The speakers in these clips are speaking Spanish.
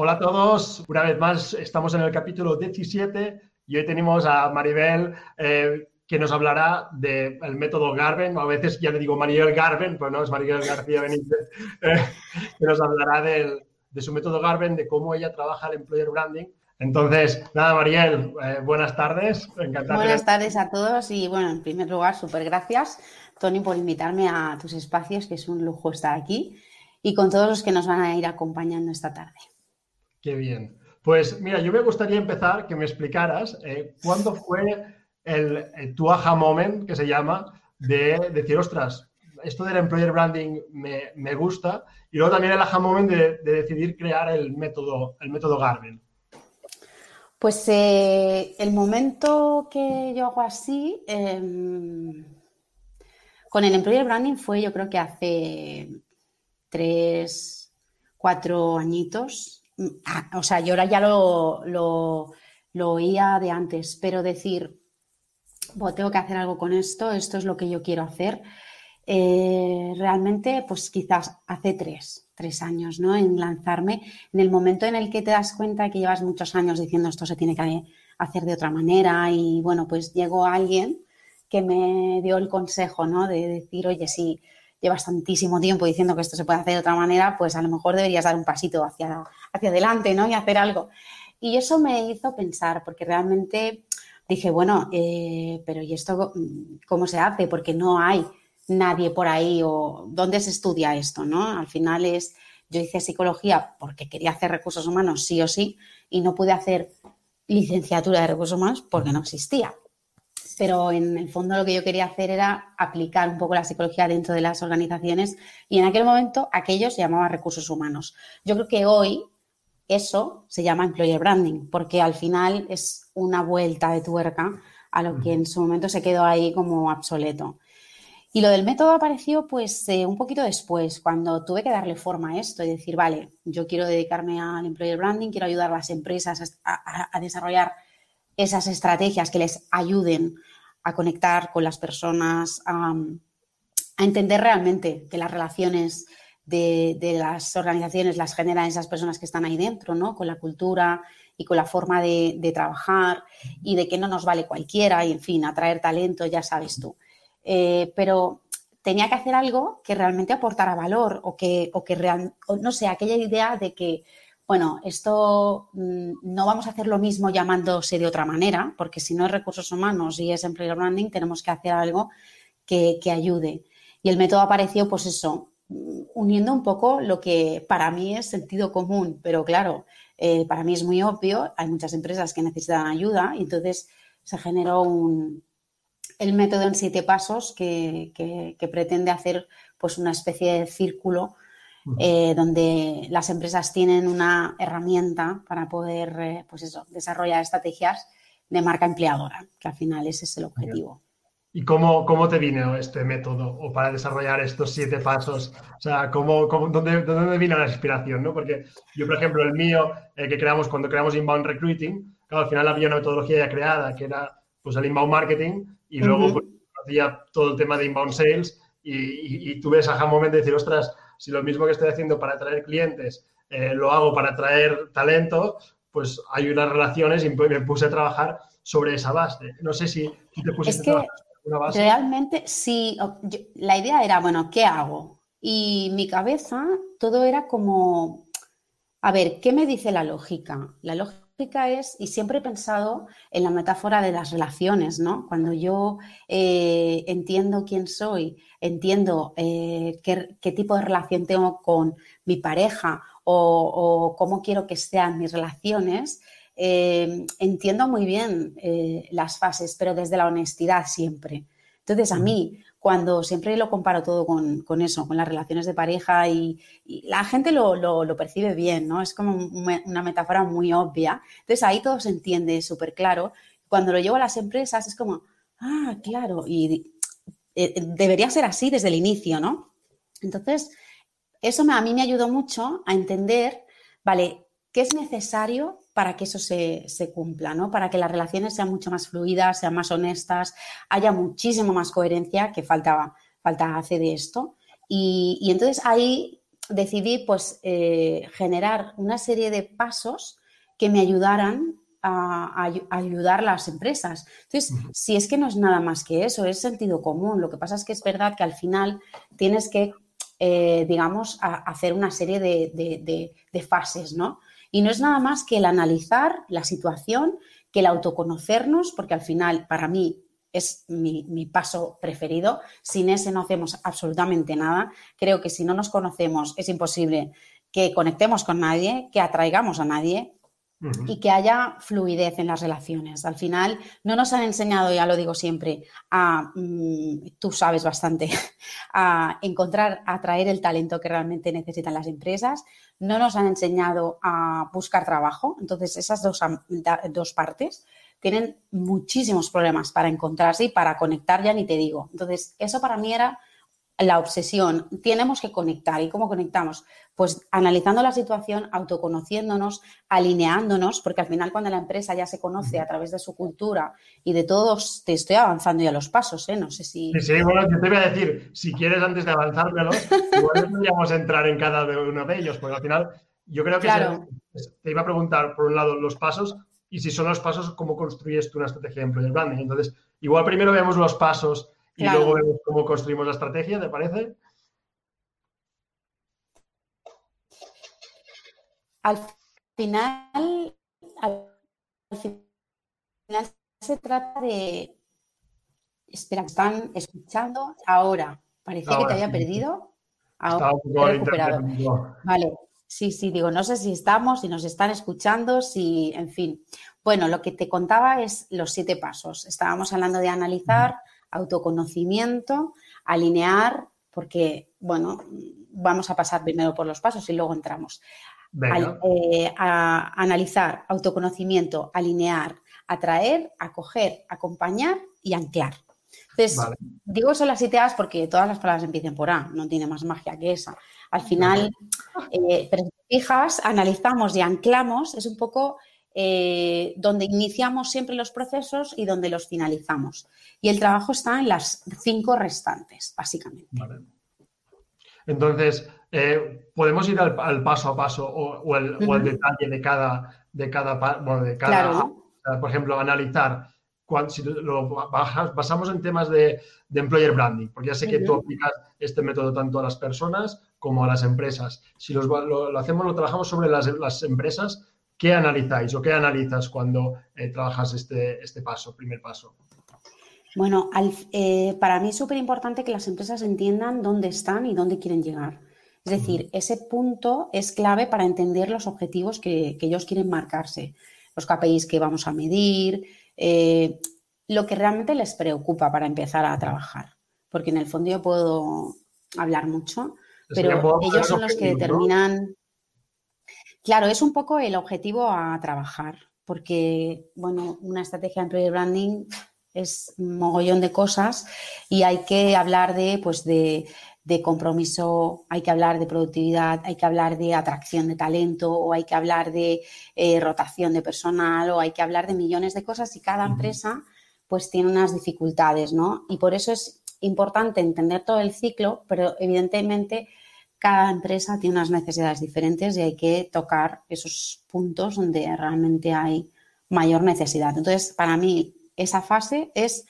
Hola a todos, una vez más estamos en el capítulo 17 y hoy tenemos a Maribel eh, que nos hablará del método Garben, a veces ya le digo Maribel Garben, pues no, es Maribel García Benítez, eh, que nos hablará de su método Garben, de cómo ella trabaja el employer branding. Entonces, nada, Mariel, eh, buenas tardes. Encantada. Buenas tardes a todos y bueno, en primer lugar, súper gracias, Tony, por invitarme a tus espacios, que es un lujo estar aquí, y con todos los que nos van a ir acompañando esta tarde. Qué bien. Pues mira, yo me gustaría empezar que me explicaras eh, cuándo fue el, tu aha moment, que se llama, de, decir, ostras, esto del employer branding me, gusta, y luego también el aha moment de, decidir crear el método, el método Garmin. Pues eh, el momento que yo hago así em, con el employer branding fue yo creo que hace tres, cuatro añitos, Ah, o sea, yo ahora ya lo, lo, oía de antes, pero decir, tengo que hacer algo con esto, esto es lo que yo quiero hacer. Eh, realmente, pues quizás hace tres, tres años, ¿no? En lanzarme, en el momento en el que te das cuenta que llevas muchos años diciendo esto se tiene que hacer de otra manera y bueno, pues llegó alguien que me dio el consejo, ¿no? De decir, oye, si llevas tantísimo tiempo diciendo que esto se puede hacer de otra manera, pues a lo mejor deberías dar un pasito hacia, hacia adelante, ¿no? Y hacer algo. Y eso me hizo pensar, porque realmente dije, bueno, eh, pero ¿y esto cómo se hace? Porque no hay nadie por ahí o dónde se estudia esto, ¿no? Al final es, yo hice psicología porque quería hacer recursos humanos sí o sí y no pude hacer licenciatura de recursos humanos porque no existía pero en el fondo lo que yo quería hacer era aplicar un poco la psicología dentro de las organizaciones y en aquel momento aquello se llamaba recursos humanos. Yo creo que hoy eso se llama employer branding porque al final es una vuelta de tuerca a lo que en su momento se quedó ahí como obsoleto. Y lo del método apareció pues eh, un poquito después, cuando tuve que darle forma a esto y decir, vale, yo quiero dedicarme al employer branding, quiero ayudar a las empresas a desarrollar esas estrategias que les ayuden a conectar con las personas, a, entender realmente que las relaciones de, las organizaciones las generan esas personas que están ahí dentro, ¿no? Con la cultura y con la forma de, trabajar y de que no nos vale cualquiera y, en fin, atraer talento, ya sabes tú. Eh, pero tenía que hacer algo que realmente aportara valor o que, o que no sé, aquella idea de que bueno, esto mm, no vamos a hacer lo mismo llamándose de otra manera, porque si no es recursos humanos y es employer branding, tenemos que hacer algo que, ayude. Y el método apareció, pues eso, mm, uniendo un poco lo que para mí es sentido común, pero claro, eh, para mí es muy obvio, hay muchas empresas que necesitan ayuda y entonces se generó el método en siete pasos que, que pretende hacer pues una especie de círculo eh, donde las empresas tienen una herramienta para poder eh, pues eso, desarrollar estrategias de marca empleadora, que al final ese es el objetivo. ¿Y cómo, cómo te vino este método o para desarrollar estos siete pasos? O sea, ¿cómo, dónde, dónde vino la inspiración? ¿no? Porque yo, por ejemplo, el mío, eh, que creamos cuando creamos Inbound Recruiting, al final había una metodología ya creada que era pues, el Inbound Marketing y luego pues, hacía todo el tema de Inbound Sales y, y, y tuve ese momento de decir, ostras, si lo mismo que estoy haciendo para atraer clientes eh, lo hago para atraer talento, pues hay unas relaciones y me puse a trabajar sobre esa base. No sé si, te pusiste es que una base. Realmente sí, la idea era, bueno, ¿qué hago? Y mi cabeza, todo era como, a ver, ¿qué me dice la lógica? La lógica es, y siempre he pensado en la metáfora de las relaciones, ¿no? Cuando yo eh, entiendo quién soy, entiendo eh, qué, tipo de relación tengo con mi pareja o, cómo quiero que sean mis relaciones, eh, entiendo muy bien las fases, pero desde la honestidad siempre. Entonces, a mí, cuando siempre lo comparo todo con, eso, con las relaciones de pareja y, la gente lo, percibe bien, ¿no? Es como una metáfora muy obvia. Entonces, ahí todo se entiende súper claro. Cuando lo llevo a las empresas es como, ah, claro, y eh, debería ser así desde el inicio, ¿no? Entonces, eso a mí me ayudó mucho a entender, vale, qué es necesario para que eso se, cumpla, ¿no? Para que las relaciones sean mucho más fluidas, sean más honestas, haya muchísimo más coherencia, que falta, falta hace de esto. Y, entonces ahí decidí pues eh, generar una serie de pasos que me ayudaran a, ayudar a las empresas. Entonces, si es que no es nada más que eso, es sentido común. Lo que pasa es que es verdad que al final tienes que, eh, digamos, hacer una serie de, de fases, ¿no? Y no es nada más que el analizar la situación, que el autoconocernos, porque al final para mí es mi, paso preferido. Sin ese no hacemos absolutamente nada. Creo que si no nos conocemos es imposible que conectemos con nadie, que atraigamos a nadie y que haya fluidez en las relaciones. Al final, no nos han enseñado, ya lo digo siempre, a, mm, tú sabes bastante, a encontrar, a atraer el talento que realmente necesitan las empresas. No nos han enseñado a buscar trabajo. Entonces, esas dos, dos partes tienen muchísimos problemas para encontrarse y para conectar, ya ni te digo. Entonces, eso para mí era la obsesión. Tenemos que conectar. ¿Y cómo conectamos? Pues analizando la situación, autoconociéndonos, alineándonos, porque al final cuando la empresa ya se conoce a través de su cultura y de todos, te estoy avanzando ya los pasos, ¿eh? No sé si... Sí, sí, bueno, yo te voy a decir, si quieres antes de avanzármelos, igual podríamos entrar en cada uno de ellos, porque al final yo creo que te iba a preguntar, por un lado, los pasos y si son los pasos, cómo construyes tú una estrategia de employer branding. Entonces, igual primero vemos los pasos y luego vemos cómo construimos la estrategia, ¿te parece? Al final, al final se trata de. Espera, están escuchando ahora. Parecía que te había perdido. Ahora recuperado. Vale, sí, sí, digo, no sé si estamos, si nos están escuchando, si, en fin. Bueno, lo que te contaba es los siete pasos. Estábamos hablando de analizar, autoconocimiento, alinear, porque, bueno, vamos a pasar primero por los pasos y luego entramos. Eh, a analizar, autoconocimiento, alinear, atraer, acoger, acompañar y anclar. Entonces, digo son las siete A's porque todas las palabras empiecen por A, no tiene más magia que esa. Al final, eh, pero si fijas, analizamos y anclamos, es un poco eh, donde iniciamos siempre los procesos y donde los finalizamos. Y el trabajo está en las cinco restantes, básicamente. Entonces, eh, podemos ir al, paso a paso o, al, detalle de cada, de cada, bueno, de cada por ejemplo, analizar si lo basamos en temas de, employer branding, porque ya sé que tú aplicas este método tanto a las personas como a las empresas. Si lo, hacemos, lo trabajamos sobre las, las empresas, ¿Qué analizáis o qué analizas cuando eh, trabajas este, este paso, primer paso? Bueno, eh, para mí es súper importante que las empresas entiendan dónde están y dónde quieren llegar. Es decir, ese punto es clave para entender los objetivos que, ellos quieren marcarse, los KPIs que vamos a medir, eh, lo que realmente les preocupa para empezar a trabajar. Porque en el fondo yo puedo hablar mucho, pero ellos son los que determinan... Claro, es un poco el objetivo a trabajar, porque, bueno, una estrategia de employer branding es un mogollón de cosas y hay que hablar de, pues, de, compromiso, hay que hablar de productividad, hay que hablar de atracción de talento o hay que hablar de eh, rotación de personal o hay que hablar de millones de cosas y cada empresa pues tiene unas dificultades, ¿no? Y por eso es importante entender todo el ciclo, pero evidentemente cada empresa tiene unas necesidades diferentes y hay que tocar esos puntos donde realmente hay mayor necesidad. Entonces, para mí, esa fase es,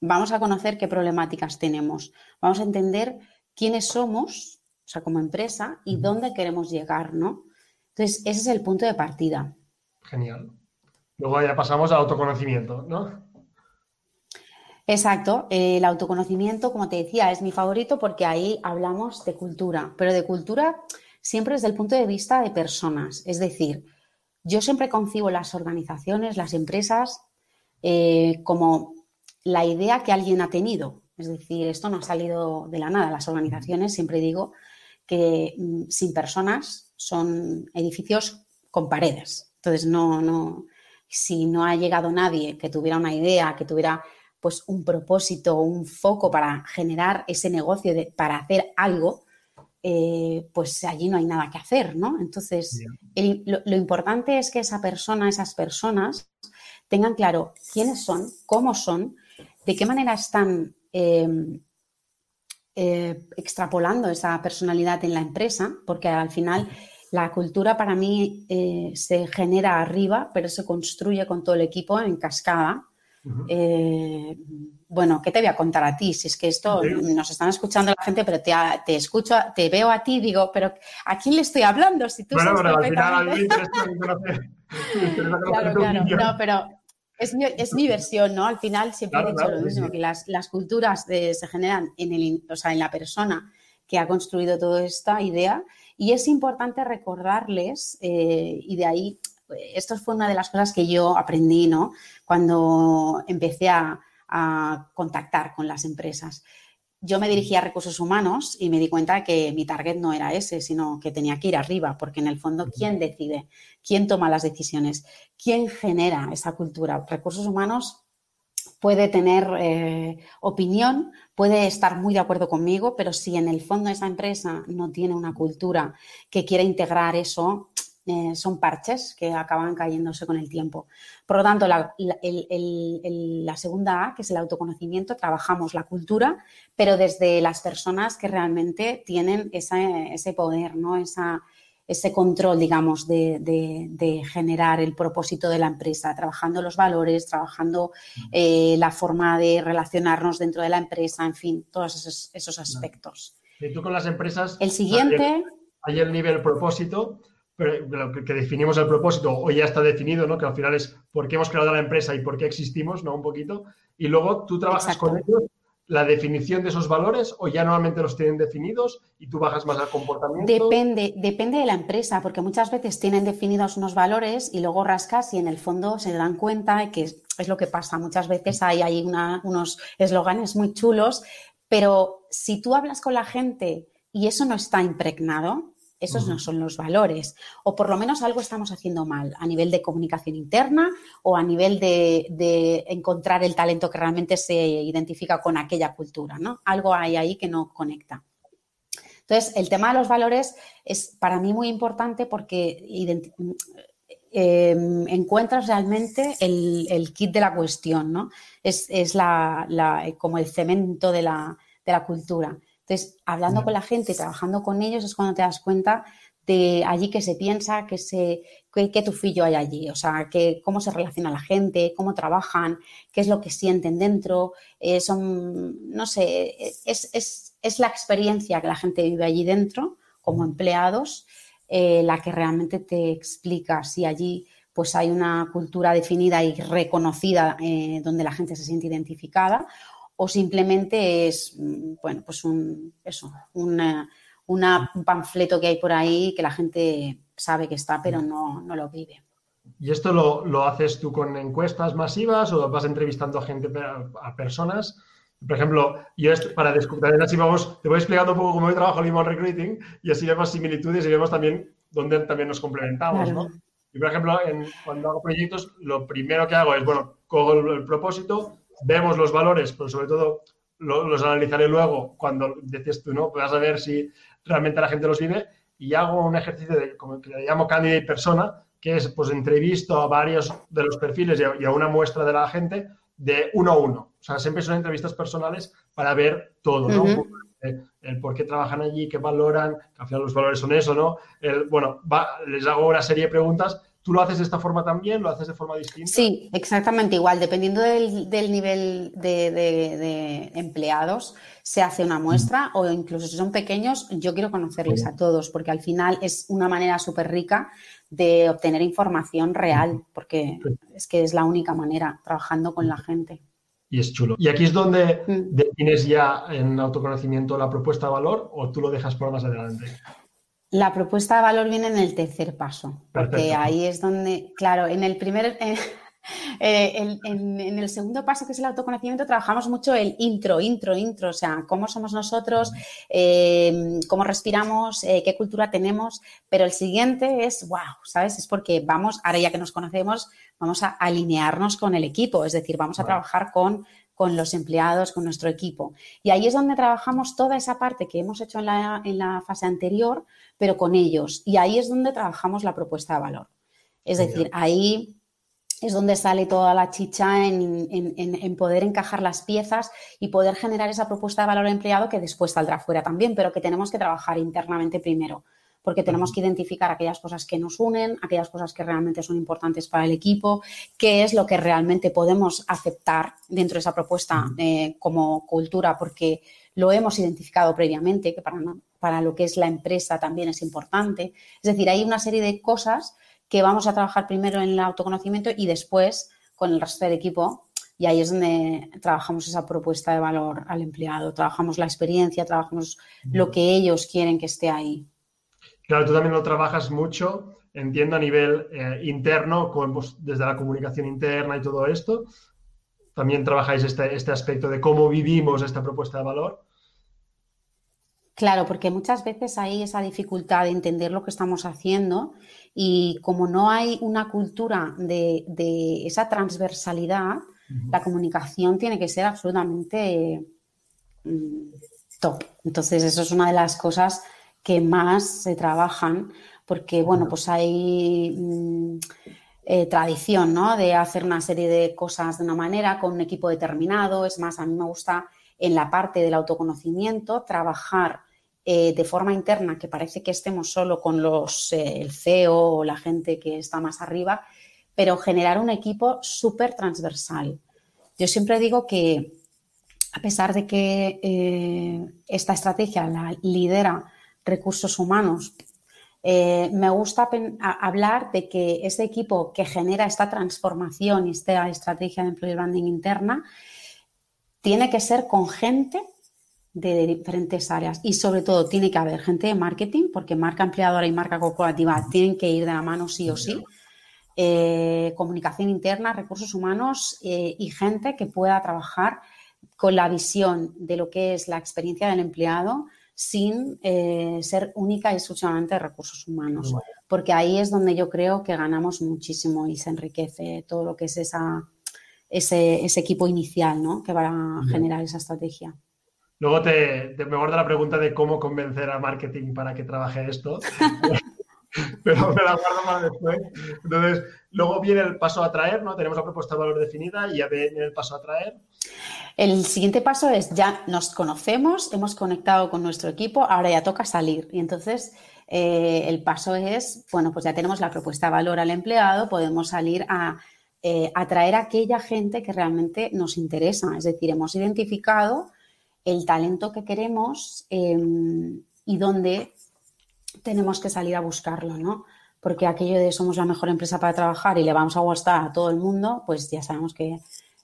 vamos a conocer qué problemáticas tenemos, vamos a entender quiénes somos, o sea, como empresa, y dónde queremos llegar, ¿no? Entonces, ese es el punto de partida. Genial. Luego ya pasamos al autoconocimiento, ¿no? Exacto, el autoconocimiento, como te decía, es mi favorito porque ahí hablamos de cultura, pero de cultura siempre desde el punto de vista de personas. Es decir, yo siempre concibo las organizaciones, las empresas, eh, como la idea que alguien ha tenido. Es decir, esto no ha salido de la nada. Las organizaciones, siempre digo, que mm, sin personas son edificios con paredes. Entonces, no, no, si no ha llegado nadie que tuviera una idea, que tuviera pues un propósito, un foco para generar ese negocio, de, para hacer algo, eh, pues allí no hay nada que hacer, ¿no? Entonces, lo, importante es que esa persona, esas personas, tengan claro quiénes son, cómo son, de qué manera están em, eh, extrapolando esa personalidad en la empresa, porque al final la cultura para mí eh, se genera arriba, pero se construye con todo el equipo en cascada. Eh, bueno, ¿qué te voy a contar a ti? Si es que esto nos están escuchando la gente, pero te, te, escucho, te veo a ti, digo, pero ¿a quién le estoy hablando? Si tú bueno, al final Claro, claro, no, pero es mi, versión, ¿no? Al final siempre he dicho lo mismo, que las, culturas se generan en, el, en la persona que ha construido toda esta idea y es importante recordarles, eh, y de ahí, esto fue una de las cosas que yo aprendí, ¿no? Cuando empecé a, contactar con las empresas. Yo me dirigía a recursos humanos y me di cuenta que mi target no era ese, sino que tenía que ir arriba, porque en el fondo, ¿quién decide? ¿Quién toma las decisiones? ¿Quién genera esa cultura? Recursos humanos puede tener eh, opinión, puede estar muy de acuerdo conmigo, pero si en el fondo esa empresa no tiene una cultura que quiera integrar eso, eh, son parches que acaban cayéndose con el tiempo. Por lo tanto, la, segunda A, que es el autoconocimiento, trabajamos la cultura, pero desde las personas que realmente tienen ese poder, ¿no? esa, ese control, digamos, de, generar el propósito de la empresa, trabajando los valores, trabajando eh, la forma de relacionarnos dentro de la empresa, en fin, todos esos, aspectos. Y tú con las empresas... El siguiente... Hay el nivel propósito, que, que, definimos el propósito o ya está definido, ¿no? Que al final es por qué hemos creado la empresa y por qué existimos, ¿no? Un poquito. Y luego tú trabajas con ellos la definición de esos valores o ya normalmente los tienen definidos y tú bajas más al comportamiento? Depende, depende de la empresa, porque muchas veces tienen definidos unos valores y luego rascas y en el fondo se dan cuenta que es, lo que pasa. Muchas veces hay, hay unos eslóganes muy chulos, pero si tú hablas con la gente y eso no está impregnado, esos no son los valores. O por lo menos algo estamos haciendo mal a nivel de comunicación interna o a nivel de, encontrar el talento que realmente se identifica con aquella cultura, ¿no? Algo hay ahí que no conecta. Entonces, el tema de los valores es para mí muy importante porque em, encuentras realmente el, kit de la cuestión, ¿no? Es, como el cemento de la, de la cultura. Entonces, hablando con la gente, trabajando con ellos, es cuando te das cuenta de allí que se piensa, que se, qué, tufillo hay allí, o sea, que, cómo se relaciona la gente, cómo trabajan, qué es lo que sienten dentro, eh, son, no sé, es, la experiencia que la gente vive allí dentro como empleados eh, la que realmente te explica si allí pues hay una cultura definida y reconocida eh, donde la gente se siente identificada o simplemente es, mm, bueno, pues un, eso, un panfleto que hay por ahí que la gente sabe que está, pero no, lo vive. ¿Y esto lo, haces tú con encuestas masivas o vas entrevistando a gente, a, personas? Por ejemplo, yo para descubrir así vamos, te voy explicando un poco cómo yo trabajo el mismo recruiting y así vemos similitudes y vemos también dónde también nos complementamos, ¿no? Y por ejemplo, cuando hago proyectos, lo primero que hago es, bueno, cojo el propósito, vemos los valores, pero sobre todo los analizaré luego cuando decías tú, ¿no? Puedas saber si realmente la gente los vive y hago un ejercicio de, como que le llamo candidate persona, que es, pues, entrevisto a varios de los perfiles y a, una muestra de la gente de uno a uno. O sea, siempre son entrevistas personales para ver todo, ¿no? el, por qué trabajan allí, qué valoran, que al final los valores son eso, ¿no? El, bueno, les hago una serie de preguntas ¿Tú lo haces de esta forma también? ¿Lo haces de forma distinta? Sí, exactamente igual. Dependiendo del, nivel de, empleados, se hace una muestra o incluso si son pequeños, yo quiero conocerles a todos porque al final es una manera súper rica de obtener información real porque es que es la única manera trabajando con la gente. Y es chulo. ¿Y aquí es donde mm. defines ya en autoconocimiento la propuesta de valor o tú lo dejas por más adelante? La propuesta de valor viene en el tercer paso, porque ahí es donde, claro, en el primer, Eh, en, el segundo paso, que es el autoconocimiento, trabajamos mucho el intro, intro, intro, o sea, cómo somos nosotros, eh, cómo respiramos, eh, qué cultura tenemos, pero el siguiente es, wow, ¿sabes? Es porque vamos, ahora ya que nos conocemos, vamos a alinearnos con el equipo, es decir, vamos a trabajar con con los empleados, con nuestro equipo. Y ahí es donde trabajamos toda esa parte que hemos hecho en la, en la fase anterior, pero con ellos. Y ahí es donde trabajamos la propuesta de valor. Es decir, ahí es donde sale toda la chicha en, poder encajar las piezas y poder generar esa propuesta de valor empleado que después saldrá fuera también, pero que tenemos que trabajar internamente primero, porque tenemos que identificar aquellas cosas que nos unen, aquellas cosas que realmente son importantes para el equipo, qué es lo que realmente podemos aceptar dentro de esa propuesta eh, como cultura, porque lo hemos identificado previamente, que para, para lo que es la empresa también es importante. Es decir, hay una serie de cosas que vamos a trabajar primero en el autoconocimiento y después con el resto del equipo. Y ahí es donde trabajamos esa propuesta de valor al empleado, trabajamos la experiencia, trabajamos lo que ellos quieren que esté ahí. Claro, tú también lo trabajas mucho, entiendo, a nivel eh, interno, con, pues, desde la comunicación interna y todo esto. También trabajáis este, este aspecto de cómo vivimos esta propuesta de valor. Claro, porque muchas veces hay esa dificultad de entender lo que estamos haciendo y como no hay una cultura de, esa transversalidad, la comunicación tiene que ser absolutamente mm, top. Entonces, eso es una de las cosas que más se trabajan porque, bueno, pues hay... Mm, eh, tradición, ¿no? De hacer una serie de cosas de una manera, con un equipo determinado. Es más, a mí me gusta en la parte del autoconocimiento trabajar eh, de forma interna, que parece que estemos solo con los, eh, el CEO o la gente que está más arriba, pero generar un equipo súper transversal. Yo siempre digo que a pesar de que esta estrategia la lidera recursos humanos, me gusta hablar de que ese equipo que genera esta transformación y esta estrategia de employer branding interna tiene que ser con gente de diferentes áreas y sobre todo tiene que haber gente de marketing porque marca empleadora y marca corporativa tienen que ir de la mano sí o sí. Eh, comunicación interna, recursos humanos eh, y gente que pueda trabajar con la visión de lo que es la experiencia del empleado sin eh, ser única y exclusivamente de recursos humanos. Porque ahí es donde yo creo que ganamos muchísimo y se enriquece todo lo que es esa, ese, ese equipo inicial ¿no? que va a generar esa estrategia. Luego te, me guardo la pregunta de cómo convencer a marketing para que trabaje esto. pero me la guardo más después. Entonces, luego viene el paso a traer, ¿no? Tenemos la propuesta de valor definida y ya viene el paso a traer. El siguiente paso es ya nos conocemos, hemos conectado con nuestro equipo, ahora ya toca salir. Y entonces eh, el paso es, bueno, pues ya tenemos la propuesta de valor al empleado, podemos salir a eh, atraer a aquella gente que realmente nos interesa. Es decir, hemos identificado el talento que queremos em, y dónde tenemos que salir a buscarlo, ¿no? Porque aquello de somos la mejor empresa para trabajar y le vamos a gustar a todo el mundo, pues ya sabemos que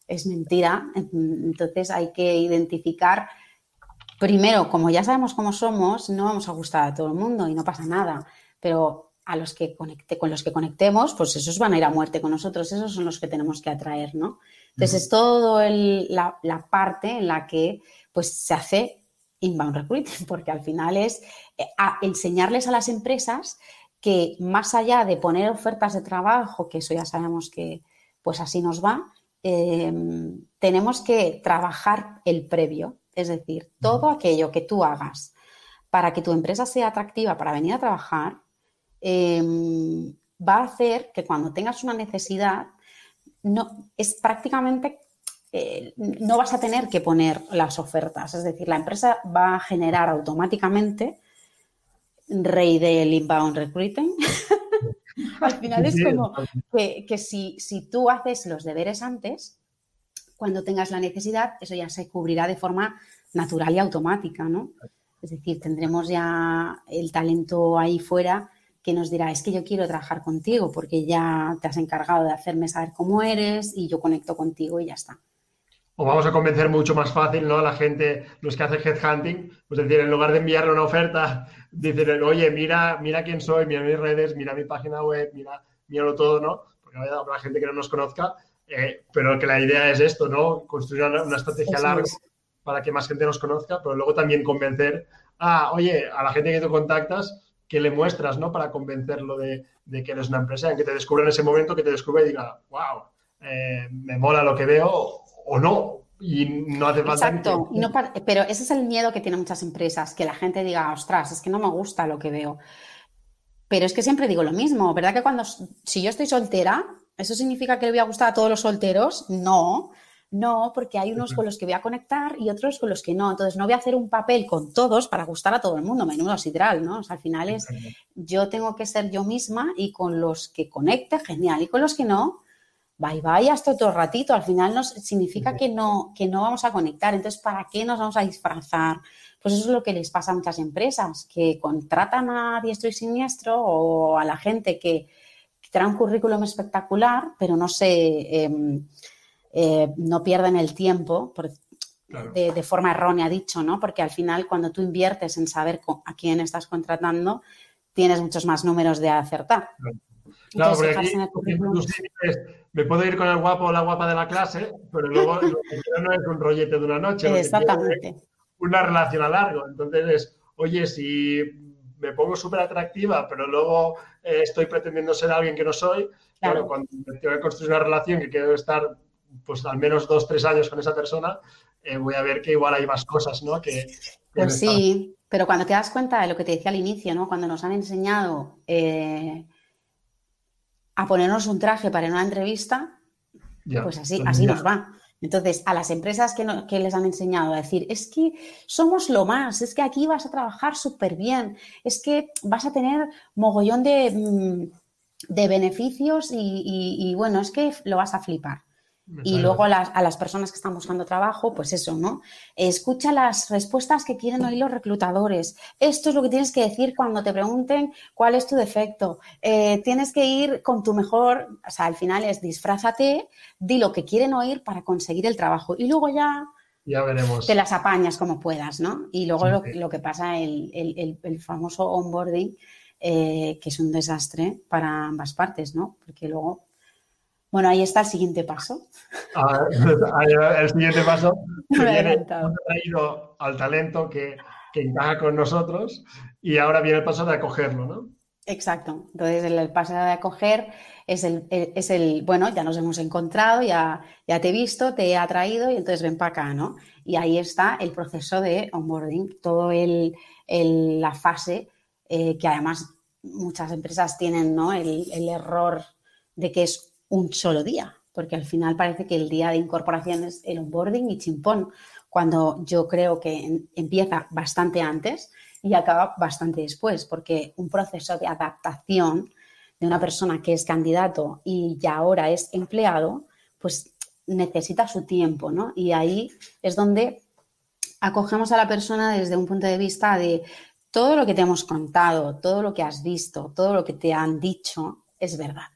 es mentira. Entonces hay que identificar, primero, como ya sabemos cómo somos, no vamos a gustar a todo el mundo y no pasa nada, pero a los que conecte, con los que conectemos, pues esos van a ir a muerte con nosotros, esos son los que tenemos que atraer, ¿no? Entonces es todo la, la parte en la que pues se hace inbound recruiting, porque al final es eh, enseñarles a las empresas que más allá de poner ofertas de trabajo, que eso ya sabemos que pues así nos va, em, tenemos que trabajar el previo, es decir, todo aquello que tú hagas para que tu empresa sea atractiva para venir a trabajar, em, va a hacer que cuando tengas una necesidad, no, es prácticamente eh, no vas a tener que poner las ofertas. Es decir, la empresa va a generar automáticamente rey del inbound recruiting. Al final es como que, si, si, tú haces los deberes antes, cuando tengas la necesidad, eso ya se cubrirá de forma natural y automática, ¿no? Es decir, tendremos ya el talento ahí fuera que nos dirá, es que yo quiero trabajar contigo porque ya te has encargado de hacerme saber cómo eres y yo conecto contigo y ya está o vamos a convencer mucho más fácil ¿no? a la gente, los que hacen headhunting, pues decir, en lugar de enviarle una oferta, dicen, oye, mira, mira quién soy, mira mis redes, mira mi página web, mira, míralo todo, ¿no? Porque habrá gente que no nos conozca, eh, pero que la idea es esto, ¿no? Construir una, estrategia larga para que más gente nos conozca, pero luego también convencer a, oye, a la gente que tú contactas, que le muestras, ¿no? Para convencerlo de, que eres una empresa, en que te descubra en ese momento, que te descubra y diga, wow, eh, me mola lo que veo o no, y no hace falta. Exacto, pero ese es el miedo que tienen muchas empresas, que la gente diga, ostras, es que no me gusta lo que veo. Pero es que siempre digo lo mismo, ¿verdad? Que cuando, si yo estoy soltera, ¿eso significa que le voy a gustar a todos los solteros? No, no, porque hay unos con los que voy a conectar y otros con los que no. Entonces, no voy a hacer un papel con todos para gustar a todo el mundo, menudo sidral, ¿no? O sea, al final es, yo tengo que ser yo misma y con los que conecte, genial, y con los que no, bye bye hasta otro ratito. Al final nos significa que no, que no vamos a conectar. Entonces, ¿para qué nos vamos a disfrazar? Pues eso es lo que les pasa a muchas empresas, que contratan a diestro y siniestro o a la gente que, trae un currículum espectacular, pero no se em, eh, no pierden el tiempo de, forma errónea dicho, ¿no? Porque al final, cuando tú inviertes en saber a quién estás contratando, tienes muchos más números de acertar. Claro, porque aquí, me puedo ir con el guapo o la guapa de la clase, pero luego no es un rollete de una noche. Exactamente. Una relación a largo. Entonces es, oye, si me pongo súper atractiva, pero luego eh, estoy pretendiendo ser alguien que no soy, claro, cuando tengo que construir una relación que quiero estar pues al menos dos, tres años con esa persona, eh, voy a ver que igual hay más cosas, ¿no? Que, pues sí, pero cuando te das cuenta de lo que te decía al inicio, ¿no? Cuando nos han enseñado eh, a ponernos un traje para una entrevista, pues así, así nos va. Entonces, a las empresas que, les han enseñado a decir, es que somos lo más, es que aquí vas a trabajar súper bien, es que vas a tener mogollón de, mm, beneficios y, bueno, es que lo vas a flipar. Y luego a las, personas que están buscando trabajo, pues eso, ¿no? Escucha las respuestas que quieren oír los reclutadores. Esto es lo que tienes que decir cuando te pregunten cuál es tu defecto. Eh, tienes que ir con tu mejor, o sea, al final es disfrázate, di lo que quieren oír para conseguir el trabajo. Y luego ya ya veremos. Te las apañas como puedas, ¿no? Y luego lo, que pasa, el, el, famoso onboarding, eh, que es un desastre para ambas partes, ¿no? Porque luego bueno, ahí está el siguiente paso. Ah, el siguiente paso que viene, traído al talento que, encaja con nosotros y ahora viene el paso de acogerlo, ¿no? Exacto. Entonces, el, paso de acoger es el, es el, bueno, ya nos hemos encontrado, ya, ya te he visto, te he atraído y entonces ven para acá, ¿no? Y ahí está el proceso de onboarding, todo el, la fase eh, que además muchas empresas tienen, ¿no? El error de que es un solo día, porque al final parece que el día de incorporación es el onboarding y chimpón, cuando yo creo que empieza bastante antes y acaba bastante después, porque un proceso de adaptación de una persona que es candidato y ya ahora es empleado, pues necesita su tiempo, ¿no? Y ahí es donde acogemos a la persona desde un punto de vista de todo lo que te hemos contado, todo lo que has visto, todo lo que te han dicho es verdad.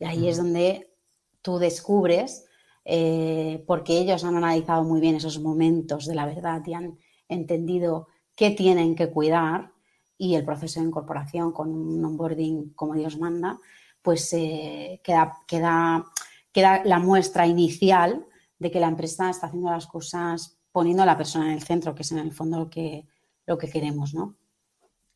Y ahí es donde tú descubres, eh, porque ellos han analizado muy bien esos momentos de la verdad y han entendido qué tienen que cuidar y el proceso de incorporación con un onboarding como Dios manda, pues eh, queda, queda, queda la muestra inicial de que la empresa está haciendo las cosas poniendo a la persona en el centro, que es en el fondo lo que, lo que queremos, ¿no?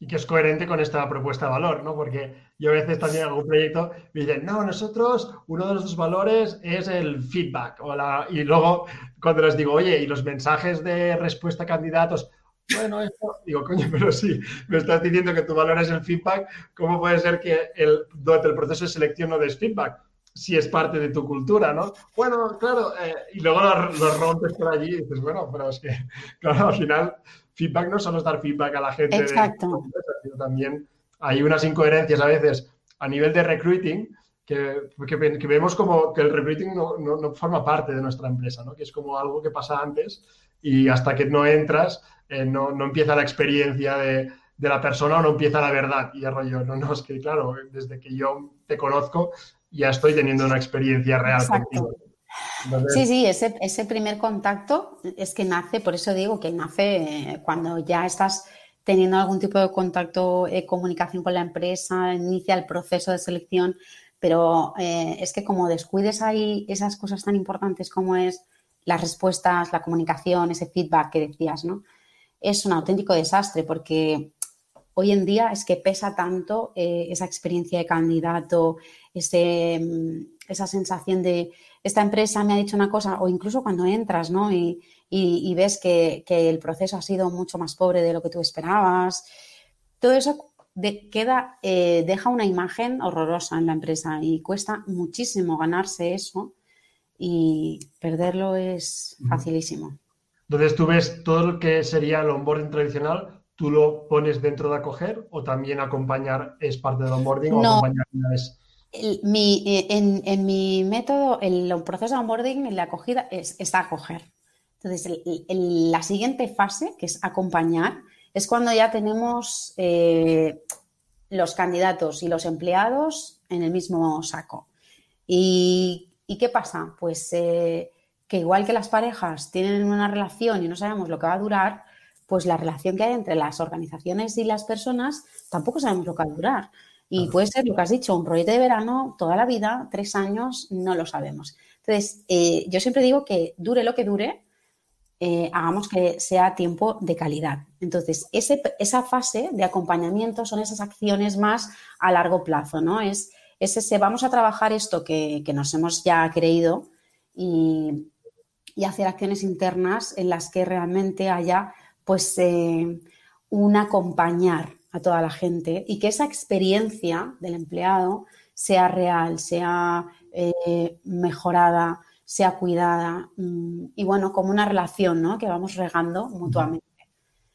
Y que es coherente con esta propuesta de valor, ¿no? Porque yo a veces también en algún proyecto me dicen, no, nosotros, uno de nuestros valores es el feedback. O la... Y luego, cuando les digo, oye, y los mensajes de respuesta a candidatos, bueno, esto, digo, coño, pero sí, me estás diciendo que tu valor es el feedback, ¿cómo puede ser que durante el proceso de selección no des feedback? Si es parte de tu cultura, ¿no? Bueno, claro, eh, y luego lo, rompes por allí y dices, bueno, pero es que, claro, al final feedback no solo es dar feedback a la gente, Exacto. sino también hay unas incoherencias a veces a nivel de recruiting que, que, vemos como que el recruiting no, no, forma parte de nuestra empresa, ¿no? que es como algo que pasa antes y hasta que no entras eh, no, no, empieza la experiencia de, de, la persona o no empieza la verdad. Y el rollo, no, no, es que claro, desde que yo te conozco ya estoy teniendo una experiencia real contigo. Sí, sí, ese, ese, primer contacto es que nace, por eso digo que nace eh, cuando ya estás teniendo algún tipo de contacto, eh, comunicación con la empresa, inicia el proceso de selección, pero eh, es que como descuides ahí esas cosas tan importantes como es las respuestas, la comunicación, ese feedback que decías, ¿no? Es un auténtico desastre porque hoy en día es que pesa tanto eh, esa experiencia de candidato, ese, mm, esa sensación de esta empresa me ha dicho una cosa, o incluso cuando entras, ¿no? Y, ves que, el proceso ha sido mucho más pobre de lo que tú esperabas. Todo eso queda, eh, deja una imagen horrorosa en la empresa y cuesta muchísimo ganarse eso y perderlo es facilísimo. Entonces, tú ves todo lo que sería el onboarding tradicional, ¿tú lo pones dentro de acoger o también acompañar es parte del onboarding o acompañar es... Eh, en, mi método, el, proceso de onboarding, la acogida, es, está acoger. Entonces, la siguiente fase, que es acompañar, es cuando ya tenemos eh, los candidatos y los empleados en el mismo saco. ¿Y, qué pasa? Pues eh, que igual que las parejas tienen una relación y no sabemos lo que va a durar, pues la relación que hay entre las organizaciones y las personas tampoco sabemos lo que va a durar. Y puede ser lo que has dicho, un proyecto de verano toda la vida, tres años, no lo sabemos. Entonces, eh, yo siempre digo que dure lo que dure, eh, hagamos que sea tiempo de calidad. Entonces, esa fase de acompañamiento son esas acciones más a largo plazo, ¿no? Es, ese, vamos a trabajar esto que, nos hemos ya creído y, hacer acciones internas en las que realmente haya, pues, eh, un acompañar a toda la gente y que esa experiencia del empleado sea real, sea eh, mejorada, sea cuidada mm, y bueno, como una relación ¿no? que vamos regando mutuamente.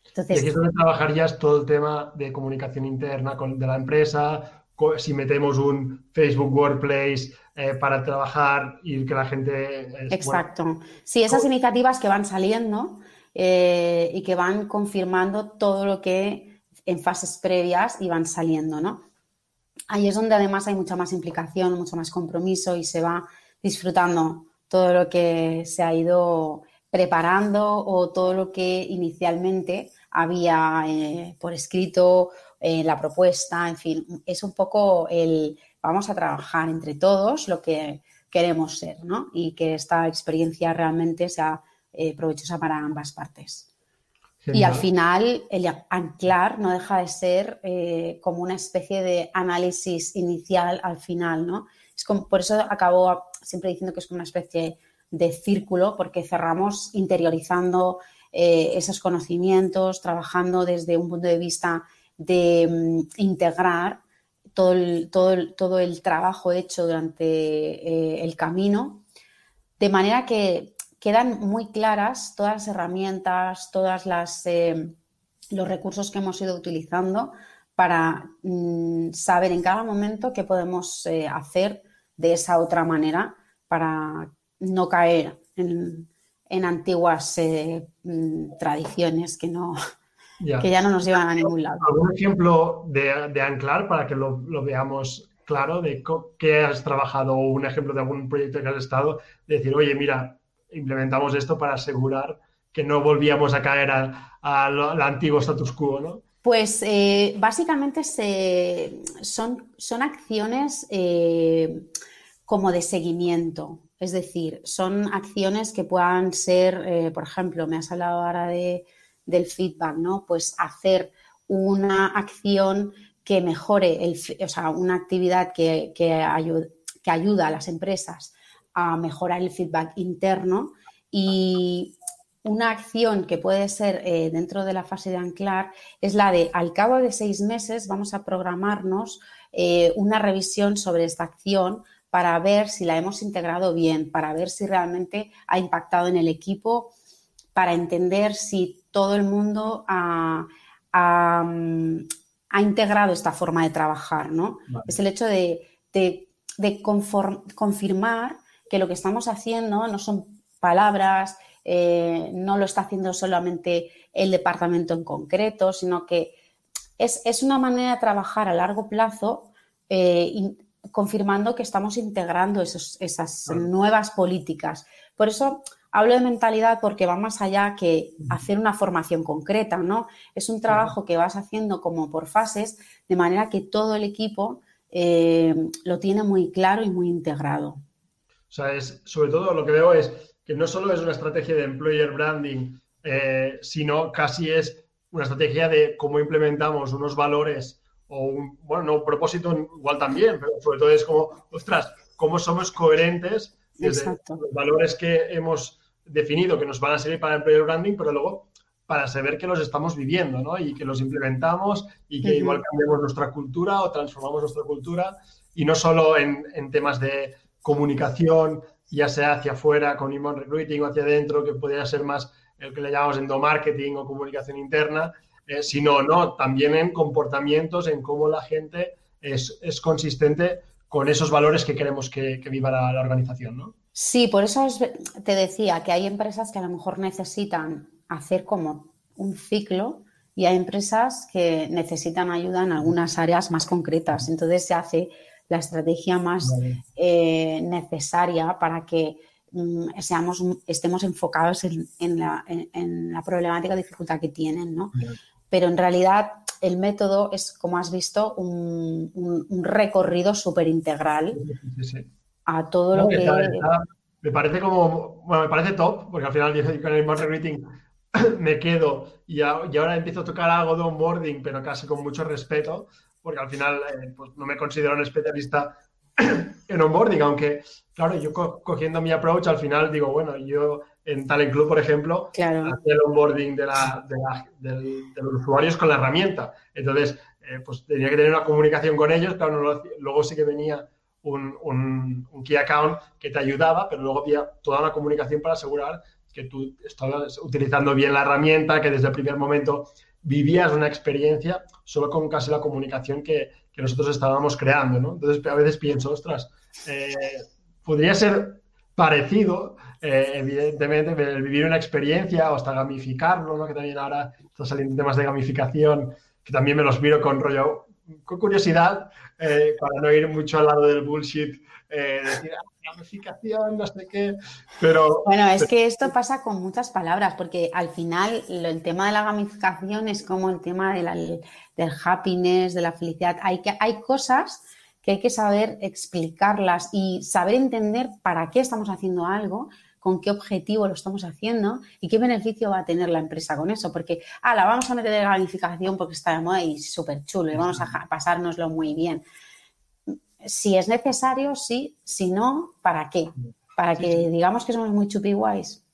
Entonces, es donde trabajarías todo el tema de comunicación interna de la empresa, si metemos un Facebook Workplace eh, para trabajar y que la gente... Exacto. Sí, esas iniciativas que van saliendo eh, y que van confirmando todo lo que en fases previas iban saliendo, ¿no? Ahí es donde además hay mucha más implicación, mucho más compromiso y se va disfrutando todo lo que se ha ido preparando o todo lo que inicialmente había eh, por escrito, eh, la propuesta, en fin, es un poco el vamos a trabajar entre todos lo que queremos ser, ¿no? Y que esta experiencia realmente sea eh, provechosa para ambas partes. Y al final, el anclar no deja de ser como una especie de análisis inicial al final, ¿no? Es como, por eso acabo siempre diciendo que es como una especie de círculo, porque cerramos interiorizando eh, esos conocimientos, trabajando desde un punto de vista de mm, integrar todo el, todo, todo el, trabajo hecho durante eh, el camino, de manera que quedan muy claras todas las herramientas, todas las eh, los recursos que hemos ido utilizando para mm, saber en cada momento qué podemos hacer de esa otra manera para no caer en, antiguas eh, mm, tradiciones que, no, que ya no nos llevan a ningún lado. ¿Algún ejemplo de, anclar para que lo, veamos claro de qué has trabajado o un ejemplo de algún proyecto que has estado? De decir, oye, mira, implementamos esto para asegurar que no volvíamos a caer al antiguo status quo, ¿no? Pues eh, básicamente son, son acciones eh, como de seguimiento. Es decir, son acciones que puedan ser, eh, por ejemplo, me has hablado ahora de, del feedback, ¿no? Pues hacer una acción que mejore, el, o sea, una actividad que, que, ayuda a las empresas a mejorar el feedback interno y una acción que puede ser eh, dentro de la fase de anclar es la de al cabo de seis meses vamos a programarnos eh, una revisión sobre esta acción para ver si la hemos integrado bien, para ver si realmente ha impactado en el equipo, para entender si todo el mundo ha, integrado esta forma de trabajar, ¿no? Es el hecho de, confirmar que lo que estamos haciendo no son palabras, eh, no lo está haciendo solamente el departamento en concreto, sino que es, una manera de trabajar a largo plazo eh, confirmando que estamos integrando esas nuevas políticas. Por eso hablo de mentalidad porque va más allá que hacer una formación concreta, ¿no? Es un trabajo que vas haciendo como por fases, de manera que todo el equipo eh, lo tiene muy claro y muy integrado. O sea, es, sobre todo lo que veo es que no solo es una estrategia de employer branding, eh, sino casi es una estrategia de cómo implementamos unos valores o un, bueno, no, un propósito igual también, pero sobre todo es como, ostras, cómo somos coherentes desde los valores que hemos definido que nos van a servir para el employer branding, pero luego para saber que los estamos viviendo, ¿no? Y que los implementamos y que igual cambiamos nuestra cultura o transformamos nuestra cultura y no solo en, en temas de comunicación, ya sea hacia afuera con inbound recruiting o hacia adentro, que podría ser más el que le llamamos endomarketing o comunicación interna, eh, sino no, también en comportamientos, en cómo la gente es, consistente con esos valores que queremos que, viva la, organización, ¿no? Sí, por eso te decía que hay empresas que a lo mejor necesitan hacer como un ciclo y hay empresas que necesitan ayuda en algunas áreas más concretas. Entonces se hace la estrategia más eh, necesaria para que mm, seamos, estemos enfocados en, la, problemática o dificultad que tienen, ¿no? Pero en realidad el método es, como has visto, un, recorrido súper integral a todo lo que... me parece como, bueno, me parece top, porque al final con el marketing me quedo y, ahora empiezo a tocar algo de onboarding, pero casi con mucho respeto, porque al final eh, pues no me considero un especialista en onboarding, aunque, claro, yo cogiendo mi approach, al final digo, bueno, yo en Talent Club, por ejemplo, claro. hacía el onboarding de, la, de, los usuarios con la herramienta. Entonces, eh, pues tenía que tener una comunicación con ellos, claro, luego sí que venía un, un, un, key account que te ayudaba, pero luego había toda una comunicación para asegurar que tú estabas utilizando bien la herramienta, que desde el primer momento vivías una experiencia solo con casi la comunicación que, nosotros estábamos creando, ¿no? Entonces a veces pienso, ostras, eh, podría ser parecido, eh, evidentemente, vivir una experiencia o hasta gamificarlo, ¿no? Que también ahora están saliendo temas de gamificación, que también me los miro con rollo, con curiosidad, eh, para no ir mucho al lado del bullshit, decir, gamificación, no sé qué, pero... Bueno, es que esto pasa con muchas palabras, porque al final el tema de la gamificación es como el tema del happiness, de la felicidad. Hay, que, hay cosas que hay que saber explicarlas y saber entender para qué estamos haciendo algo, con qué objetivo lo estamos haciendo y qué beneficio va a tener la empresa con eso. Porque, ah, la vamos a meter de gamificación porque está de moda y súper chulo y vamos a pasárnoslo muy bien si es necesario, sí, si no, ¿para qué? Para que digamos que somos muy chupi guays.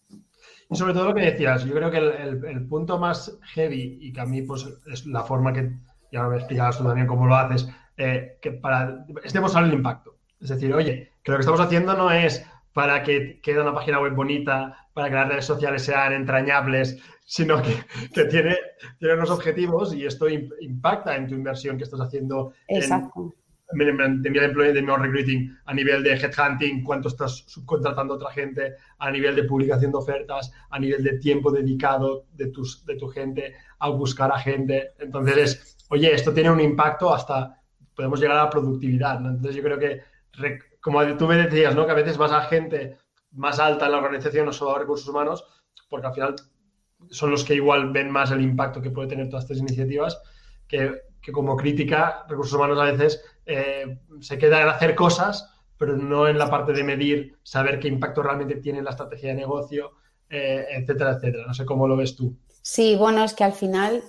Y sobre todo lo que decías, yo creo que el, punto más heavy y que a mí pues es la forma que, ya me explicabas tú también cómo lo haces, eh, que para, es demostrar el impacto. Es decir, oye, que lo que estamos haciendo no es para que quede una página web bonita, para que las redes sociales sean entrañables, sino que, tiene, tiene unos objetivos y esto impacta en tu inversión que estás haciendo Exacto de mi empleo de mi recruiting, a nivel de headhunting, cuánto estás subcontratando a otra gente, a nivel de publicación de ofertas, a nivel de tiempo dedicado de, tus, de tu gente a buscar a gente. Entonces, es, oye, esto tiene un impacto hasta, podemos llegar a la productividad. Entonces, yo creo que, como tú me decías, ¿no? que a veces vas a gente más alta en la organización, no solo a recursos humanos, porque al final son los que igual ven más el impacto que puede tener todas estas iniciativas, que, que como crítica, recursos humanos a veces eh, se queda en hacer cosas, pero no en la parte de medir, saber qué impacto realmente tiene la estrategia de negocio, eh, etcétera, etcétera. No sé cómo lo ves tú. Sí, bueno, es que al final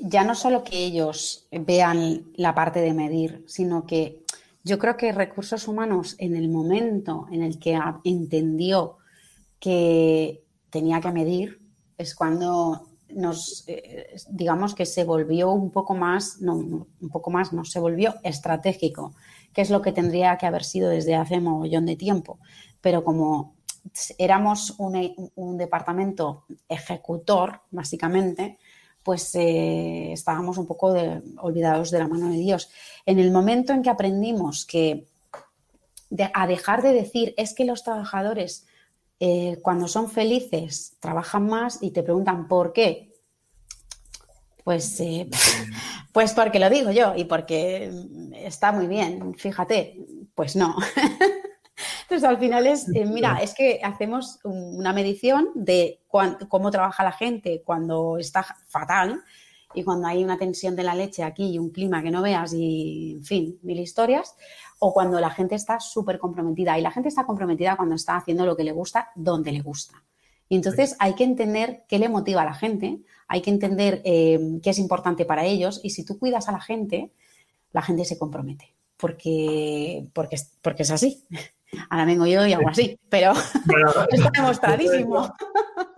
ya no solo que ellos vean la parte de medir, sino que yo creo que recursos humanos en el momento en el que entendió que tenía que medir es cuando nos, eh, digamos que se volvió un poco más, no, un poco más, no, se volvió estratégico, que es lo que tendría que haber sido desde hace mogollón de tiempo. Pero como éramos un, departamento ejecutor, básicamente, pues eh, estábamos un poco olvidados de la mano de Dios. En el momento en que aprendimos que a dejar de decir es que los trabajadores eh, cuando son felices trabajan más y te preguntan por qué. Pues, eh, pues porque lo digo yo y porque está muy bien, fíjate, pues no. Entonces al final es, eh, mira, es que hacemos una medición de cómo trabaja la gente cuando está fatal y cuando hay una tensión de la leche aquí y un clima que no veas y, en fin, mil historias, o cuando la gente está súper comprometida. Y la gente está comprometida cuando está haciendo lo que le gusta, donde le gusta. Y entonces hay que entender qué le motiva a la gente, hay que entender eh, qué es importante para ellos y si tú cuidas a la gente, la gente se compromete, porque, porque, porque es así. Ahora vengo yo y hago así, pero está demostradísimo.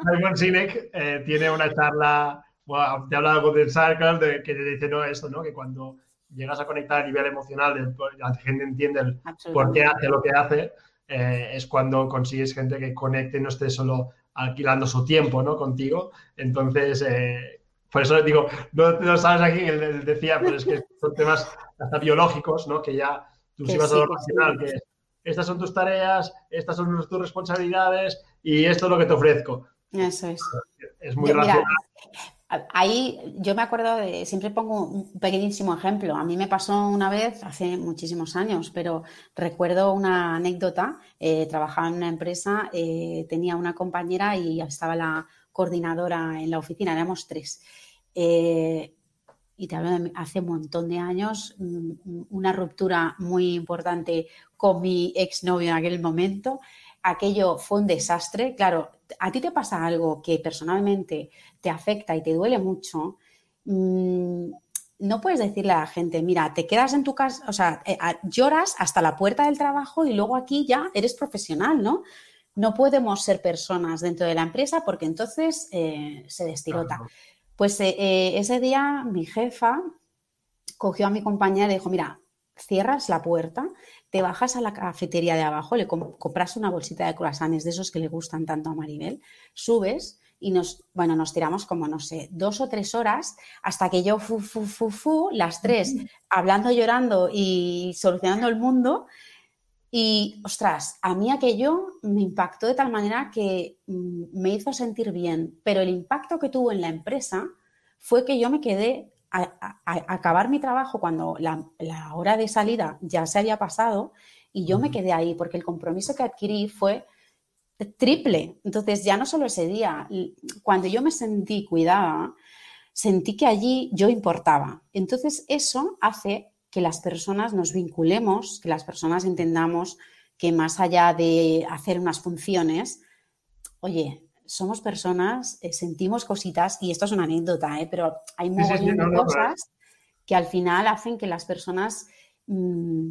Simon Sinek eh, tiene una charla, bueno, te he hablado con Circle, de, que te dice no, esto, ¿no? que cuando llegas a conectar a nivel emocional, la gente entiende por qué hace lo que hace, eh, es cuando consigues gente que conecte y no esté solo alquilando su tiempo ¿no? contigo. Entonces, eh, por eso digo, no, lo sabes aquí, él decía, pero es que son temas hasta biológicos, ¿no? que ya tú si vas a lo racional, que estas son tus tareas, estas son tus responsabilidades y esto es lo que te ofrezco. Eso es. Es muy racional. Ahí yo me acuerdo de, siempre pongo un pequeñísimo ejemplo. A mí me pasó una vez hace muchísimos años, pero recuerdo una anécdota. Eh, trabajaba en una empresa, eh, tenía una compañera y estaba la coordinadora en la oficina, éramos tres. Eh, y te hablo de hace un montón de años, mm, una ruptura muy importante con mi exnovio en aquel momento. Aquello fue un desastre. Claro, a ti te pasa algo que personalmente te afecta y te duele mucho, mm, no puedes decirle a la gente, mira, te quedas en tu casa, o sea, eh, lloras hasta la puerta del trabajo y luego aquí ya eres profesional, ¿no? No podemos ser personas dentro de la empresa porque entonces eh, se destirota. Pues eh, ese día mi jefa cogió a mi compañera y dijo, mira, cierras la puerta, te bajas a la cafetería de abajo, le compras una bolsita de croissants de esos que le gustan tanto a Maribel, subes y nos, bueno, nos tiramos como, no sé, dos o tres horas hasta que yo, fu, fu, fu, fu, las tres, hablando, llorando y solucionando el mundo. Y, ostras, a mí aquello me impactó de tal manera que mm, me hizo sentir bien, pero el impacto que tuvo en la empresa fue que yo me quedé a, acabar mi trabajo cuando la, la, hora de salida ya se había pasado y yo me quedé ahí porque el compromiso que adquirí fue triple. Entonces, ya no solo ese día, cuando yo me sentí cuidada, sentí que allí yo importaba. Entonces, eso hace que las personas nos vinculemos, que las personas entendamos que más allá de hacer unas funciones, oye, somos personas, eh, sentimos cositas, y esto es una anécdota, ¿eh? pero hay muchas cosas que al final hacen que las personas mm,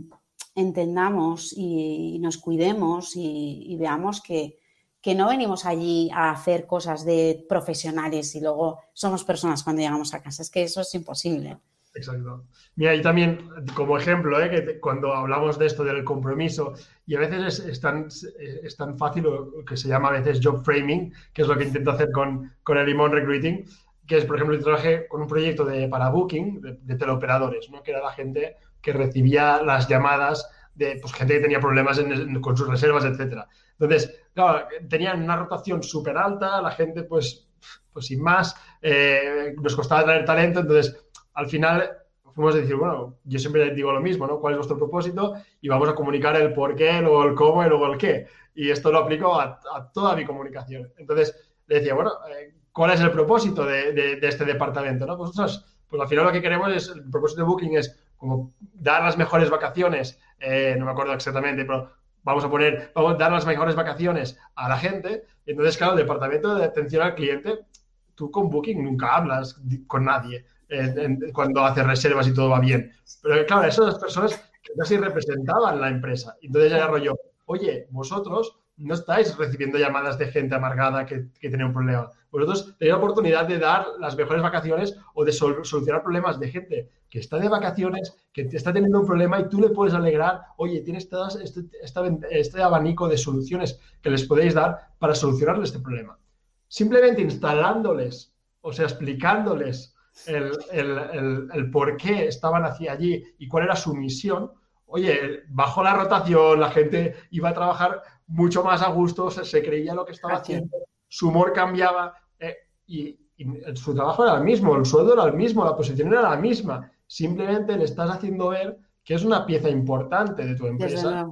entendamos y, nos cuidemos y veamos que, que no venimos allí a hacer cosas de profesionales y luego somos personas cuando llegamos a casa. Es que eso es imposible. Exacto. Mira, y también como ejemplo, ¿eh? que cuando hablamos de esto del compromiso, y a veces es, tan, es, tan, fácil lo que se llama a veces job framing, que es lo que intento hacer con, con el Limón Recruiting, que es, por ejemplo, yo trabajé con un proyecto de, para Booking, de, teleoperadores, ¿no? que era la gente que recibía las llamadas de pues, gente que tenía problemas con sus reservas, etcétera. Entonces, claro, tenían una rotación súper alta, la gente, pues, pues sin más, eh, nos costaba traer talento, entonces, al final fuimos a decir, bueno, yo siempre digo lo mismo, ¿no? ¿Cuál es vuestro propósito? Y vamos a comunicar el por qué, luego el cómo y luego el qué. Y esto lo aplico a, toda mi comunicación. Entonces, le decía, bueno, eh, ¿cuál es el propósito de, este departamento? ¿no? Pues, pues al final lo que queremos es, el propósito de Booking es como dar las mejores vacaciones, eh, no me acuerdo exactamente, pero vamos a poner, vamos a dar las mejores vacaciones a la gente. Entonces, claro, el departamento de atención al cliente, tú con Booking nunca hablas con nadie eh, cuando haces reservas y todo va bien. Pero claro, esas personas que casi representaban la empresa. Entonces ya rollo, oye, vosotros no estáis recibiendo llamadas de gente amargada que, tiene un problema. Vosotros tenéis la oportunidad de dar las mejores vacaciones o de solucionar problemas de gente que está de vacaciones, que está teniendo un problema y tú le puedes alegrar, oye, tienes todo este, este, abanico de soluciones que les podéis dar para solucionarle este problema. Simplemente instalándoles, o sea, explicándoles el, el por qué estaban hacia allí y cuál era su misión, oye, bajó la rotación, la gente iba a trabajar mucho más a gusto, se, creía lo que estaba haciendo, su humor cambiaba eh, y, su trabajo era el mismo, el sueldo era el mismo, la posición era la misma. Simplemente le estás haciendo ver que es una pieza importante de tu empresa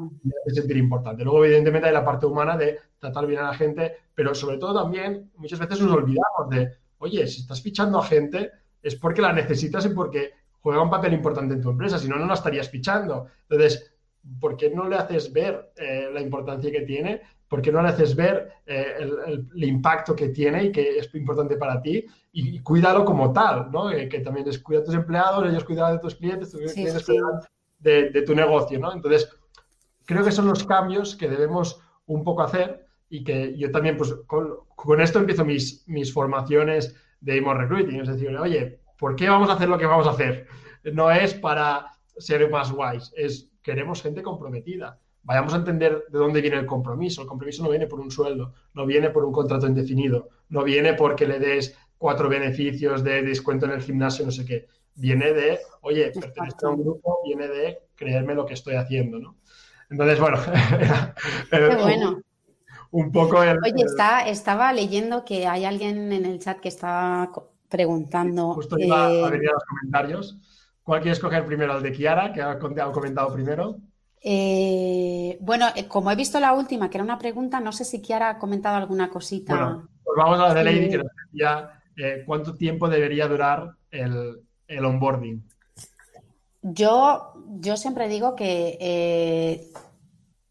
y sentir importante. Luego, evidentemente, hay la parte humana de tratar bien a la gente, pero sobre todo también muchas veces nos olvidamos de, oye, si estás fichando a gente, es porque la necesitas y porque juega un papel importante en tu empresa, si no, no la estarías fichando. Entonces, ¿por qué no le haces ver eh, la importancia que tiene? ¿Por qué no le haces ver eh, el, impacto que tiene y que es importante para ti? Y, cuídalo como tal, ¿no? Eh, que también es cuida a tus empleados, ellos cuidan de tus clientes, tus clientes cuidan de, tu negocio, ¿no? Entonces, creo que son los cambios que debemos un poco hacer y que yo también, pues, con, esto empiezo mis, mis formaciones de email recruiting, es decir, oye, ¿por qué vamos a hacer lo que vamos a hacer? No es para ser más guays, es queremos gente comprometida. Vayamos a entender de dónde viene el compromiso. El compromiso no viene por un sueldo, no viene por un contrato indefinido, no viene porque le des cuatro beneficios de descuento en el gimnasio, no sé qué. Viene de, oye, pertenece a un grupo, viene de creerme lo que estoy haciendo, ¿no? Entonces, bueno, Qué bueno. Un, poco el, Oye, está, estaba leyendo que hay alguien en el chat que está preguntando. Justo iba a venir a los comentarios. ¿Cuál quieres coger primero? ¿El de Kiara, que ha comentado primero? Eh, bueno, eh, como he visto la última, que era una pregunta, no sé si Kiara ha comentado alguna cosita. Bueno, pues vamos a la de Lady, que nos decía eh, cuánto tiempo debería durar el, onboarding. Yo, yo siempre digo que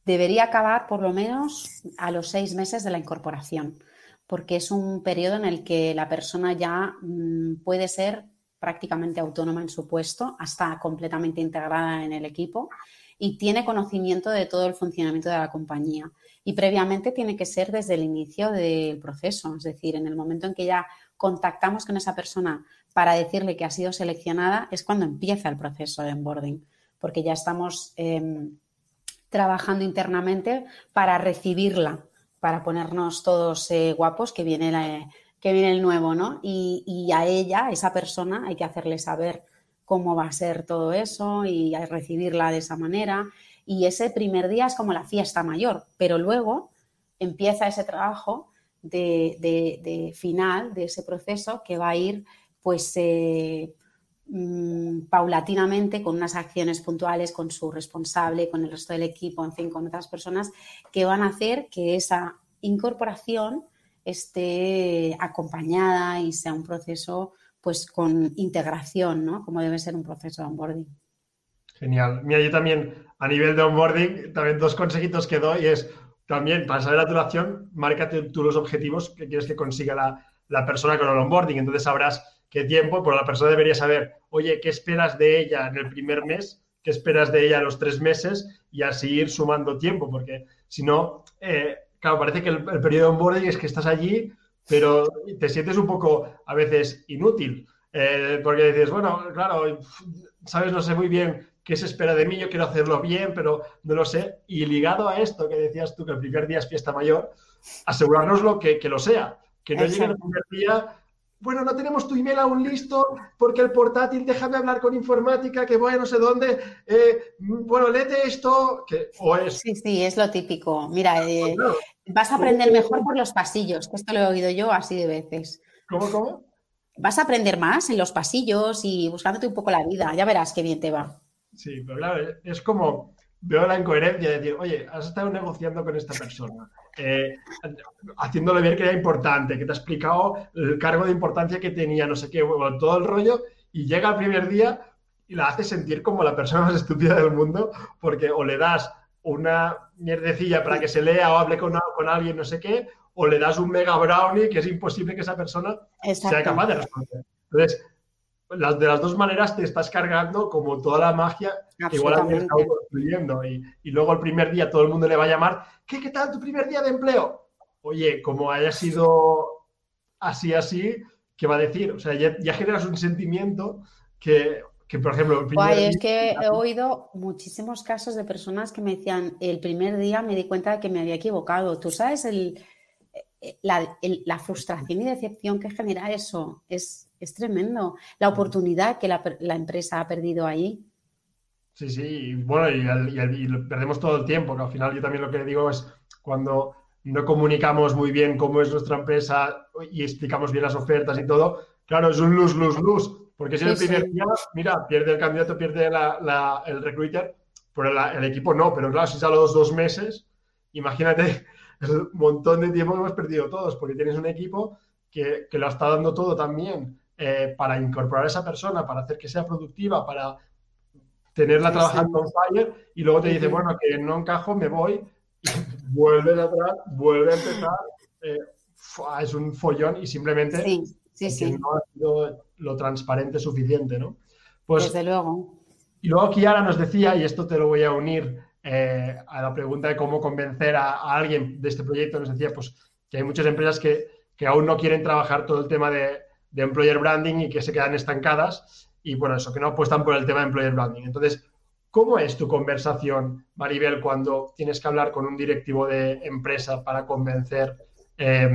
debería acabar por lo menos a los seis meses de la incorporación, porque es un periodo en el que la persona ya mm, puede ser prácticamente autónoma en su puesto, hasta completamente integrada en el equipo y tiene conocimiento de todo el funcionamiento de la compañía. Y previamente tiene que ser desde el inicio del proceso, es decir, en el momento en que ya contactamos con esa persona para decirle que ha sido seleccionada, es cuando empieza el proceso de onboarding, porque ya estamos em, trabajando internamente para recibirla, para ponernos todos eh, guapos, que viene que viene el nuevo, ¿no? Y, a ella, a esa persona, hay que hacerle saber cómo va a ser todo eso y recibirla de esa manera. Y ese primer día es como la fiesta mayor, pero luego empieza ese trabajo de, final de ese proceso que va a ir pues eh, mm, paulatinamente con unas acciones puntuales, con su responsable, con el resto del equipo, en fin, con otras personas que van a hacer que esa incorporación esté acompañada y sea un proceso pues con integración, ¿no? Como debe ser un proceso de onboarding. Genial. Mira, yo también a nivel de onboarding, también dos consejitos que doy es también para saber la duración, márcate tú los objetivos que quieres que consiga la, persona con el onboarding. Entonces sabrás qué tiempo, pero la persona debería saber, oye, ¿qué esperas de ella en el primer mes? ¿Qué esperas de ella en los tres meses? Y así ir sumando tiempo, porque si no, eh, claro, parece que el, periodo de onboarding es que estás allí, pero te sientes un poco a veces inútil. Eh, porque dices, bueno, claro, sabes, no sé muy bien qué se espera de mí, yo quiero hacerlo bien, pero no lo sé. Y ligado a esto que decías tú, que el primer día es fiesta mayor, asegurarnos que, que lo sea. Que no llegue el primer día bueno, no tenemos tu email aún listo porque el portátil, déjame hablar con informática, que bueno, no sé dónde, eh, bueno, léete esto, que o es... Sí, sí, es lo típico. Mira, eh, vas a aprender mejor por los pasillos, que esto lo he oído yo así de veces. ¿Cómo, cómo? Vas a aprender más en los pasillos y buscándote un poco la vida, ya verás qué bien te va. Sí, pero claro, es como, veo la incoherencia de decir, oye, has estado negociando con esta persona, eh, haciéndole ver que era importante, que te ha explicado el cargo de importancia que tenía, no sé qué, todo el rollo, y llega el primer día y la hace sentir como la persona más estúpida del mundo, porque o le das una mierdecilla para que se lea o hable con, con alguien, no sé qué, o le das un mega brownie que es imposible que esa persona sea capaz de responder. Entonces, las, de las dos maneras te estás cargando como toda la magia que igual has estado construyendo. Y, y, luego el primer día todo el mundo le va a llamar, ¿qué, qué tal tu primer día de empleo? Oye, como haya sido así, así, ¿qué va a decir? O sea, ya, generas un sentimiento que, que por ejemplo... El primer es que he oído muchísimos casos de personas que me decían, el primer día me di cuenta de que me había equivocado. Tú sabes el, la, la frustración y decepción que genera eso. Es, es tremendo. La oportunidad que la, empresa ha perdido ahí. Sí, sí, y bueno, y, perdemos todo el tiempo, que al final yo también lo que digo es cuando no comunicamos muy bien cómo es nuestra empresa y explicamos bien las ofertas y todo, claro, es un luz, luz, luz, porque si el primer día, mira, pierde el candidato, pierde el recruiter, pero el equipo no, pero claro, si sale los dos meses, imagínate el montón de tiempo que hemos perdido todos, porque tienes un equipo que, que lo está dando todo también eh, para incorporar a esa persona, para hacer que sea productiva, para tenerla trabajando en Fire y luego te dice, bueno, que no encajo, me voy, y vuelves atrás, vuelve a empezar. Eh, es un follón y simplemente no ha sido lo transparente suficiente, ¿no? Pues, Desde luego. Y luego Kiara nos decía, y esto te lo voy a unir eh, a la pregunta de cómo convencer a, alguien de este proyecto, nos decía pues que hay muchas empresas que, aún no quieren trabajar todo el tema de, employer branding y que se quedan estancadas y bueno, eso, que no apuestan por el tema de employer branding. Entonces, ¿cómo es tu conversación, Maribel, cuando tienes que hablar con un directivo de empresa para convencer eh,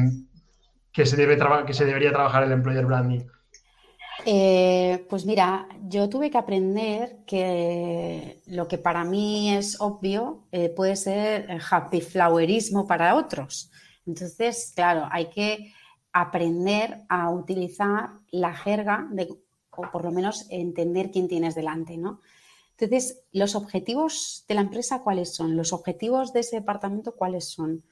que, se debe que se debería trabajar el employer branding? Eh, pues mira, yo tuve que aprender que lo que para mí es obvio eh, puede ser happy flowerismo para otros. Entonces, claro, hay que aprender a utilizar la jerga o por lo menos entender quién tienes delante, ¿no? Entonces, los objetivos de la empresa, ¿cuáles son? Los objetivos de ese departamento, ¿cuáles son?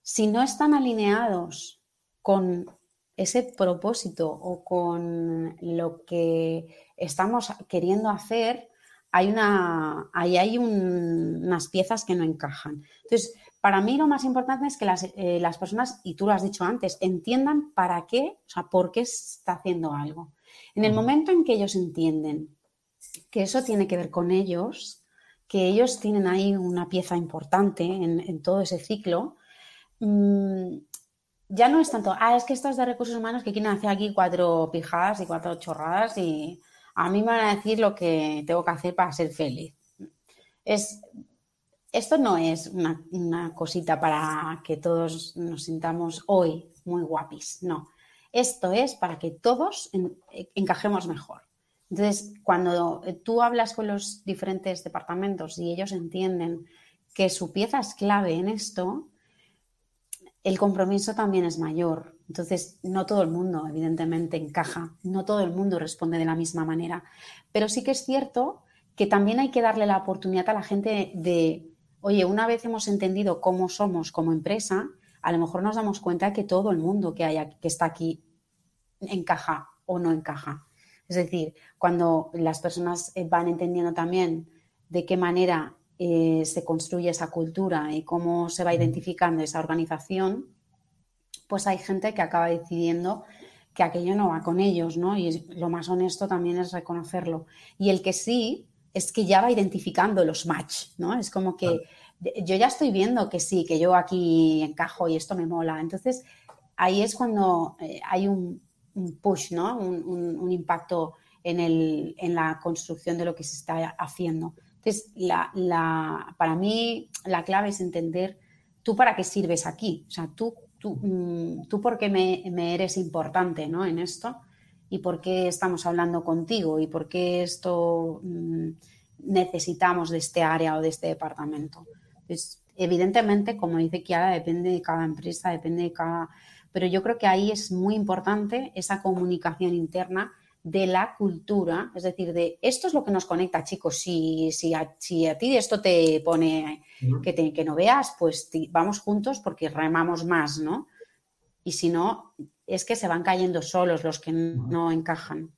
Si no están alineados con ese propósito o con lo que estamos queriendo hacer, hay una, ahí hay unas piezas que no encajan. Entonces, para mí lo más importante es que eh, las, personas, y tú lo has dicho antes, entiendan para qué, o sea, por qué está haciendo algo. En el momento en que ellos entienden que eso tiene que ver con ellos, que ellos tienen ahí una pieza importante en, todo ese ciclo, mm, ya no es tanto, ah, es que estos de recursos humanos que quieren hacer aquí cuatro pijadas y cuatro chorradas y a mí me van a decir lo que tengo que hacer para ser feliz. Es, esto no es una, cosita para que todos nos sintamos hoy muy guapis, no. Esto es para que todos encajemos mejor. Entonces, cuando tú hablas con los diferentes departamentos y ellos entienden que su pieza es clave en esto, el compromiso también es mayor. Entonces, no todo el mundo, evidentemente, encaja, no todo el mundo responde de la misma manera, pero sí que es cierto que también hay que darle la oportunidad a la gente de, oye, una vez hemos entendido cómo somos como empresa, a lo mejor nos damos cuenta que todo el mundo que, haya, que está aquí encaja o no encaja. Es decir, cuando las personas eh, van entendiendo también de qué manera eh, se construye esa cultura y cómo se va identificando esa organización, pues hay gente que acaba decidiendo que aquello no va con ellos, ¿no? Y lo más honesto también es reconocerlo. Y el que sí es que ya va identificando los match, ¿no? Es como que yo ya estoy viendo que sí, que yo aquí encajo y esto me mola. Entonces, ahí es cuando eh, hay un, push, ¿no? Un, impacto en, en la construcción de lo que se está haciendo. Entonces, la, para mí la clave es entender tú para qué sirves aquí, o sea, tú, tú, mm, tú por qué me, eres importante ¿no? en esto y por qué estamos hablando contigo y por qué esto mm, necesitamos de este área o de este departamento. Entonces, evidentemente, como dice Kiara, depende de cada empresa, depende de cada... Pero yo creo que ahí es muy importante esa comunicación interna de la cultura, es decir, de esto es lo que nos conecta, chicos. Si, si, a, si a ti esto te pone que, que no veas, pues vamos juntos porque remamos más, ¿no? Y si no, es que se van cayendo solos los que no encajan.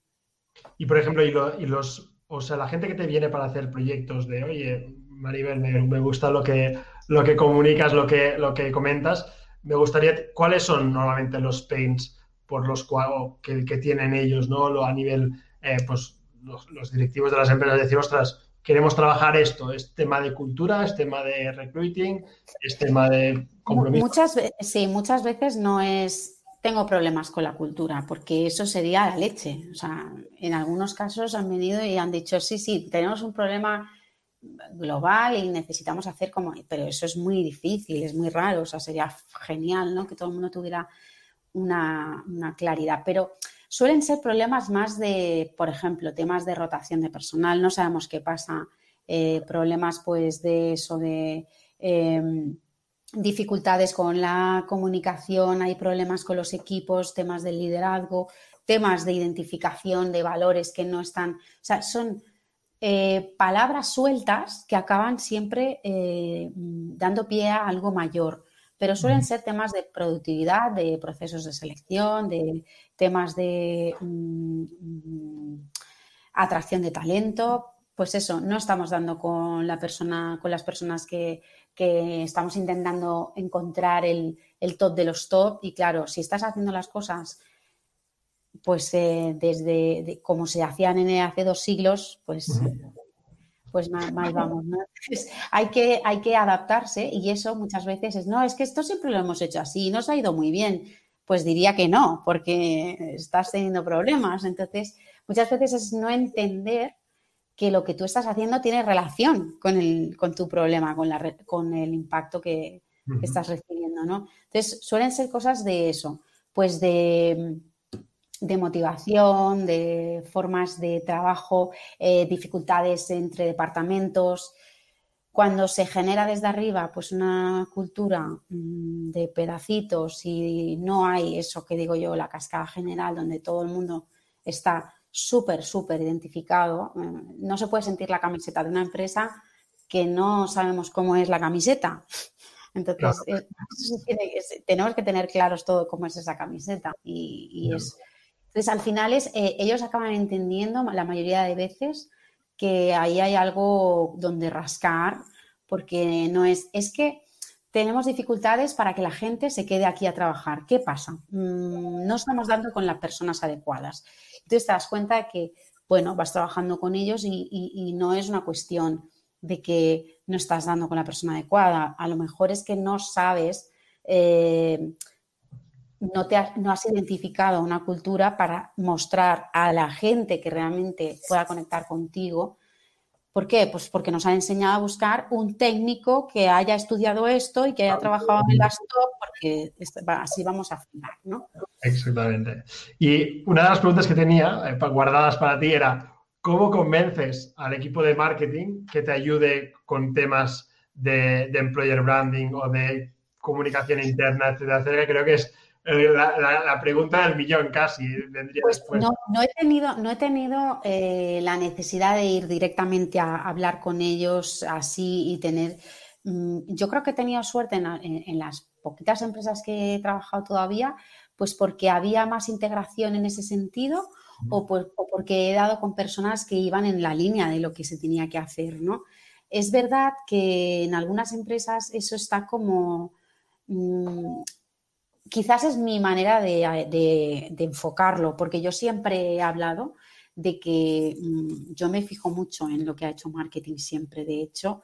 Y por ejemplo, y, los, o sea, la gente que te viene para hacer proyectos de, oye, Maribel, me, gusta lo que, lo que comunicas, lo que, lo que comentas. Me gustaría, ¿cuáles son normalmente los pains por los cuales que, tienen ellos, ¿no? Lo, a nivel, eh, pues los, directivos de las empresas decir, ostras, queremos trabajar esto, es tema de cultura, es tema de recruiting, es tema de compromiso. Muchas, sí, muchas veces no es tengo problemas con la cultura, porque eso sería la leche. O sea, en algunos casos han venido y han dicho, sí, sí, tenemos un problema global y necesitamos hacer como, pero eso es muy difícil, es muy raro, o sea, sería genial, ¿no? Que todo el mundo tuviera una, claridad, pero suelen ser problemas más de, por ejemplo, temas de rotación de personal, no sabemos qué pasa, eh, problemas pues de eso, de em, dificultades con la comunicación, hay problemas con los equipos, temas de liderazgo, temas de identificación de valores que no están, o sea, son eh, palabras sueltas que acaban siempre eh, dando pie a algo mayor pero suelen ser temas de productividad, de procesos de selección, de temas de mm, atracción de talento. Pues eso, no estamos dando con la persona, con las personas que, estamos intentando encontrar el, top de los top. Y claro, si estás haciendo las cosas pues eh, desde como se hacían en hace dos siglos, pues pues mal, vamos, ¿no? hay, que, hay que adaptarse y eso muchas veces es, no, es que esto siempre lo hemos hecho así, nos ha ido muy bien. Pues diría que no, porque estás teniendo problemas. Entonces, muchas veces es no entender que lo que tú estás haciendo tiene relación con, el, con tu problema, con, la, con el impacto que, que estás recibiendo, ¿no? Entonces, suelen ser cosas de eso, pues de de motivación, de formas de trabajo, eh, dificultades entre departamentos. Cuando se genera desde arriba pues una cultura mm, de pedacitos y no hay eso que digo yo, la cascada general, donde todo el mundo está súper, súper identificado, eh, no se puede sentir la camiseta de una empresa que no sabemos cómo es la camiseta. Entonces, eh, tenemos que tener claros todo cómo es esa camiseta y, es entonces, al final es, eh, ellos acaban entendiendo la mayoría de veces que ahí hay algo donde rascar, porque no es, es que tenemos dificultades para que la gente se quede aquí a trabajar. ¿Qué pasa? Mm, no estamos dando con las personas adecuadas. Entonces te das cuenta de que, bueno, vas trabajando con ellos y, no es una cuestión de que no estás dando con la persona adecuada. A lo mejor es que no sabes eh, no, te has, no has identificado una cultura para mostrar a la gente que realmente pueda conectar contigo. ¿Por qué? Pues porque nos han enseñado a buscar un técnico que haya estudiado esto y que haya trabajado en el stop, porque así vamos a afinar, ¿no? Exactamente. Y una de las preguntas que tenía eh, guardadas para ti era, ¿cómo convences al equipo de marketing que te ayude con temas de, de employer branding o de comunicación interna, etcétera, etcétera? Creo que es eh, la, pregunta del millón casi vendría pues después. No, he tenido, no he tenido eh, la necesidad de ir directamente a hablar con ellos así y tener. Mm, yo creo que he tenido suerte en, las poquitas empresas que he trabajado todavía, pues porque había más integración en ese sentido o, pues, o porque he dado con personas que iban en la línea de lo que se tenía que hacer, ¿no? Es verdad que en algunas empresas eso está como mm, quizás es mi manera de, enfocarlo, porque yo siempre he hablado de que mm, yo me fijo mucho en lo que ha hecho marketing siempre. De hecho,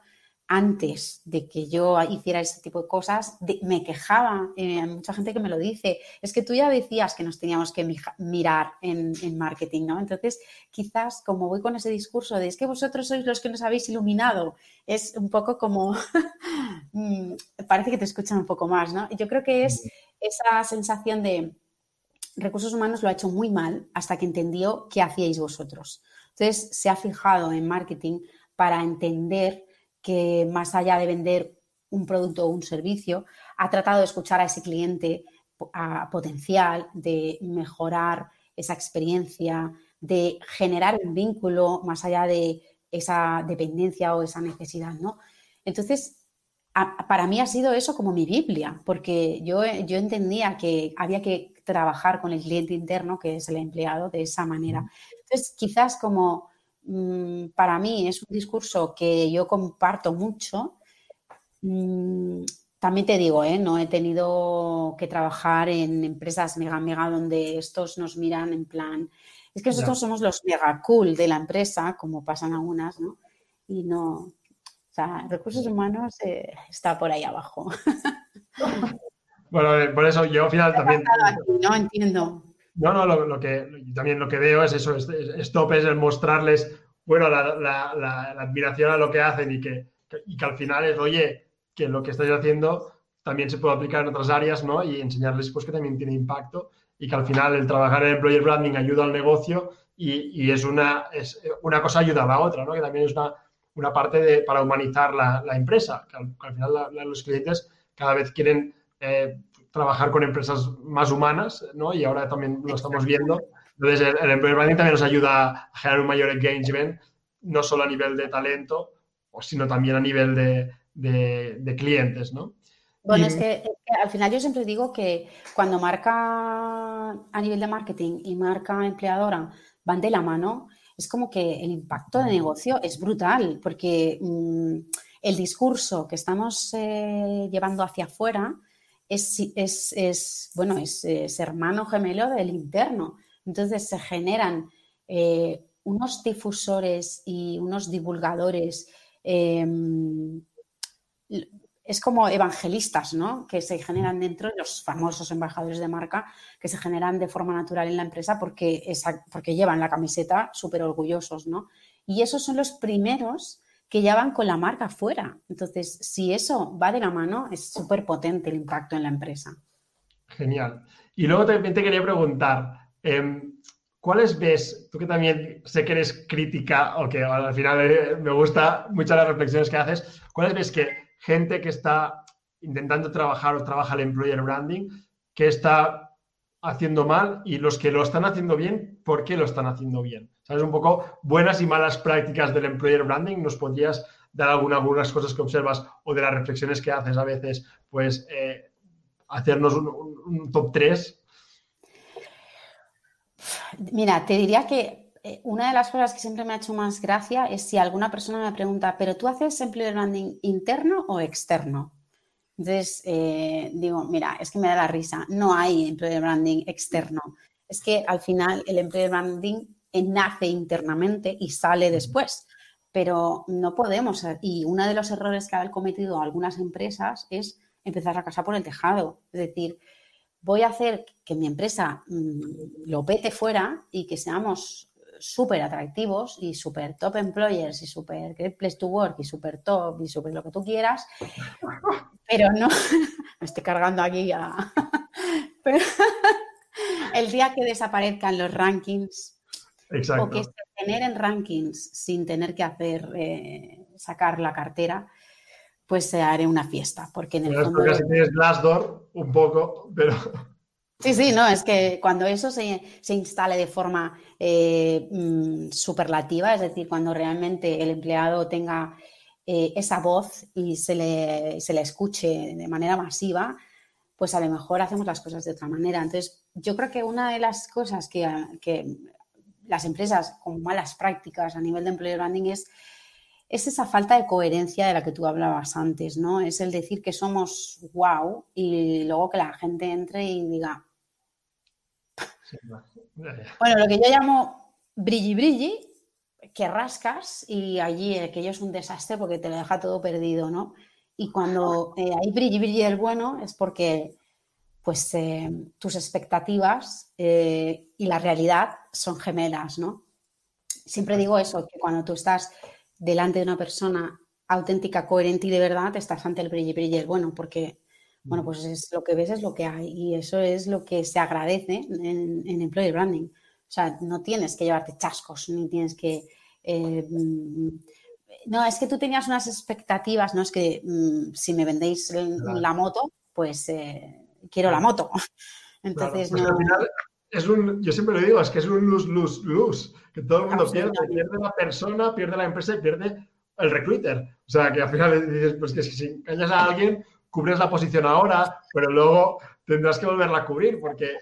antes de que yo hiciera ese tipo de cosas, me quejaba, eh, hay mucha gente que me lo dice, es que tú ya decías que nos teníamos que mirar en, en, marketing, ¿no? Entonces, quizás como voy con ese discurso de es que vosotros sois los que nos habéis iluminado, es un poco como, mm, parece que te escuchan un poco más, ¿no? Yo creo que es esa sensación de recursos humanos lo ha hecho muy mal hasta que entendió qué hacíais vosotros. Entonces, se ha fijado en marketing para entender que más allá de vender un producto o un servicio, ha tratado de escuchar a ese cliente a potencial, de mejorar esa experiencia, de generar un vínculo más allá de esa dependencia o esa necesidad, ¿no? Entonces, para mí ha sido eso como mi Biblia, porque yo, yo entendía que había que trabajar con el cliente interno, que es el empleado, de esa manera. Entonces, quizás como para mí es un discurso que yo comparto mucho, mm, también te digo, ¿eh? no he tenido que trabajar en empresas mega, mega, donde estos nos miran en plan, es que nosotros somos los mega cool de la empresa, como pasan algunas, ¿no? Y no, o sea, recursos humanos eh, está por ahí abajo. Bueno, por eso yo al final también... no entiendo. No, no, lo, que también lo que veo es eso, stop es el mostrarles, bueno, la, admiración a lo que hacen y que, y que al final es, oye, que lo que estáis haciendo también se puede aplicar en otras áreas, ¿no? Y enseñarles pues que también tiene impacto y que al final el trabajar en employer branding ayuda al negocio y, y es, una, es una cosa ayuda a la otra, ¿no? Que también es una, una parte de, para humanizar la, empresa, que al, final los clientes cada vez quieren eh, trabajar con empresas más humanas, ¿no? Y ahora también lo estamos viendo. Entonces, el, el branding también nos ayuda a generar un mayor engagement, no solo a nivel de talento, sino también a nivel de, clientes, ¿no? Bueno, es, que, al final yo siempre digo que cuando marca a nivel de marketing y marca empleadora van de la mano, es como que el impacto de negocio es brutal, porque mm, el discurso que estamos eh, llevando hacia afuera es, es, bueno, es, hermano gemelo del interno. Entonces se generan eh, unos difusores y unos divulgadores em, es como evangelistas, ¿no? Que se generan dentro de los famosos embajadores de marca que se generan de forma natural en la empresa porque, porque llevan la camiseta súper orgullosos, ¿no? Y esos son los primeros que ya van con la marca fuera. Entonces, si eso va de la mano, es súper potente el impacto en la empresa. Genial. Y luego también te quería preguntar, em, ¿cuáles ves, tú que también sé que eres crítica o que al final eh, me gusta mucho las reflexiones que haces, ¿cuáles ves que gente que está intentando trabajar o trabaja el employer branding, que está haciendo mal y los que lo están haciendo bien, ¿por qué lo están haciendo bien? ¿Sabes? Un poco buenas y malas prácticas del employer branding. ¿Nos podrías dar algunas cosas que observas o de las reflexiones que haces a veces, pues eh, hacernos un, top 3? Mira, te diría que eh, una de las cosas que siempre me ha hecho más gracia es si alguna persona me pregunta, ¿pero tú haces employer branding interno o externo? Entonces, eh, digo, mira, es que me da la risa, no hay employer branding externo. Es que al final el employer branding nace internamente y sale después, pero no podemos. Y uno de los errores que han cometido algunas empresas es empezar a casar por el tejado. Es decir, voy a hacer que mi empresa mm, lo pete fuera y que seamos súper atractivos y súper top employers y súper great place to work y súper top y súper lo que tú quieras, pero no, me estoy cargando aquí a... el día que desaparezcan los rankings o que se generen rankings sin tener que hacer, eh, sacar la cartera, pues se haré una fiesta, porque en el fondo... Casi tienes Glassdoor un poco, pero... Sí, sí, no, es que cuando eso se, instale de forma eh, mm, superlativa, es decir, cuando realmente el empleado tenga eh, esa voz y se le, se le, escuche de manera masiva, pues a lo mejor hacemos las cosas de otra manera. Entonces, yo creo que una de las cosas que, que las empresas con malas prácticas a nivel de employer branding es, es esa falta de coherencia de la que tú hablabas antes, ¿no? Es el decir que somos wow y luego que la gente entre y diga, bueno, lo que yo llamo brilli brilli, que rascas y allí aquello es un desastre porque te lo deja todo perdido, ¿no? Y cuando eh, hay brilli brilli del bueno es porque pues eh, tus expectativas eh, y la realidad son gemelas, ¿no? Siempre digo eso, que cuando tú estás delante de una persona auténtica, coherente y de verdad, estás ante el brilli brilli del bueno, porque bueno, pues es lo que ves es lo que hay y eso es lo que se agradece en, en employer branding. O sea, no tienes que llevarte chascos, ni tienes que... Eh, mm, no, es que tú tenías unas expectativas, no es que mm, si me vendéis la moto, pues eh, quiero la moto. Entonces, pues al final es un, yo siempre lo digo, es que es un luz, luz, luz, que todo el mundo pierde, pierde la persona, pierde la empresa y pierde el recruiter. O sea, que al final dices, pues que si engañas a alguien, cubres la posición ahora, pero luego tendrás que volverla a cubrir porque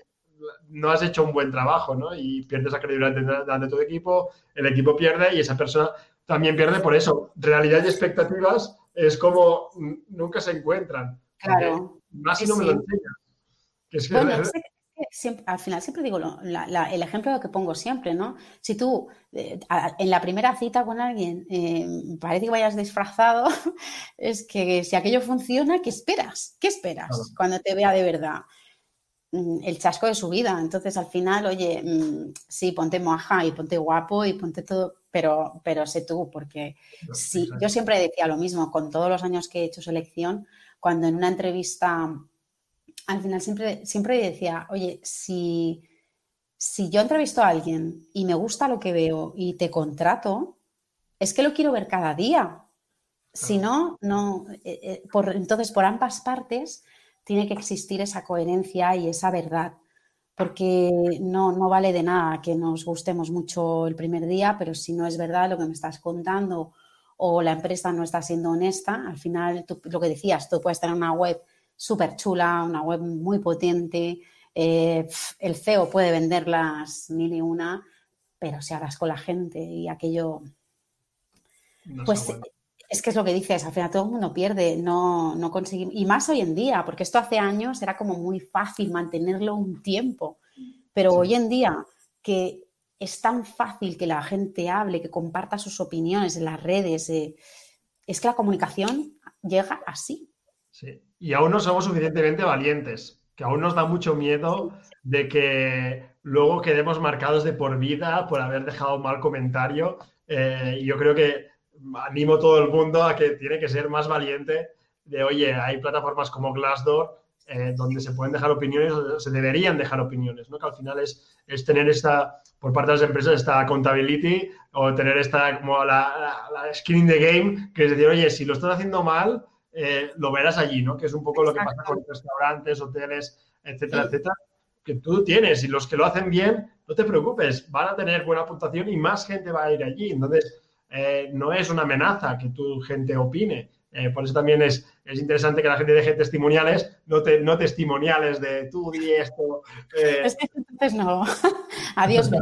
no has hecho un buen trabajo, ¿no? Y pierdes la credibilidad de tu equipo, el equipo pierde y esa persona también pierde por eso. Realidad y expectativas es como nunca se encuentran. Claro. Más si no me lo enseñas. es que al final siempre digo el ejemplo que pongo siempre, ¿no? Si tú eh, en la primera cita con alguien eh, parece que vayas disfrazado, es que si aquello funciona, ¿qué esperas? ¿Qué esperas cuando te vea de verdad? Mm, el chasco de su vida. Entonces, al final, oye, mm, sí, ponte moja y ponte guapo y ponte todo, pero, pero sé tú, porque si, yo siempre decía lo mismo, con todos los años que he hecho selección, cuando en una entrevista al final siempre, siempre decía, oye, si, si yo entrevisto a alguien y me gusta lo que veo y te contrato, es que lo quiero ver cada día. Si no, no. Eh, eh, por, entonces, por ambas partes tiene que existir esa coherencia y esa verdad, porque no, no vale de nada que nos gustemos mucho el primer día, pero si no es verdad lo que me estás contando o la empresa no está siendo honesta, al final, lo que decías, tú puedes tener una web súper chula, una web muy potente, eh, el CEO puede venderlas mil y una, pero si hablas con la gente y aquello... pues es que es lo que dices, al final todo el mundo pierde, no, no conseguimos... Y más hoy en día, porque esto hace años era como muy fácil mantenerlo un tiempo, pero hoy en día que es tan fácil que la gente hable, que comparta sus opiniones en las redes, eh, es que la comunicación llega así. Sí, y aún no somos suficientemente valientes, que aún nos da mucho miedo de que luego quedemos marcados de por vida por haber dejado un mal comentario. Eh, y yo creo que animo a todo el mundo a que tiene que ser más valiente de, oye, hay plataformas como Glassdoor eh, donde se pueden dejar opiniones, o se deberían dejar opiniones, ¿no? Que al final es, es tener esta, por parte de las empresas, esta accountability o tener esta, como la, la, skin in the game, que es decir, oye, si lo estás haciendo mal, eh, lo verás allí, ¿no? Que es un poco lo que pasa con restaurantes, hoteles, etcétera, etcétera, que tú tienes y los que lo hacen bien, no te preocupes, van a tener buena puntuación y más gente va a ir allí. Entonces, eh, no es una amenaza que tu gente opine, eh, por eso también es, es, interesante que la gente deje testimoniales, no, te, no testimoniales de tú di esto. Eh. Es que entonces no. Adiós,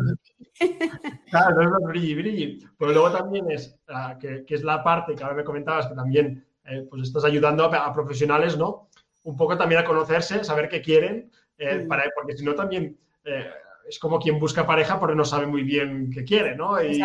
Claro, no es brilli, brilli. Pero luego también es, ah, que, que, es la parte que ahora me comentabas, que también eh, pues estás ayudando a, profesionales, ¿no? Un poco también a conocerse, saber qué quieren, mm. para, porque si no también es como quien busca pareja porque no sabe muy bien qué quiere, ¿no? Y,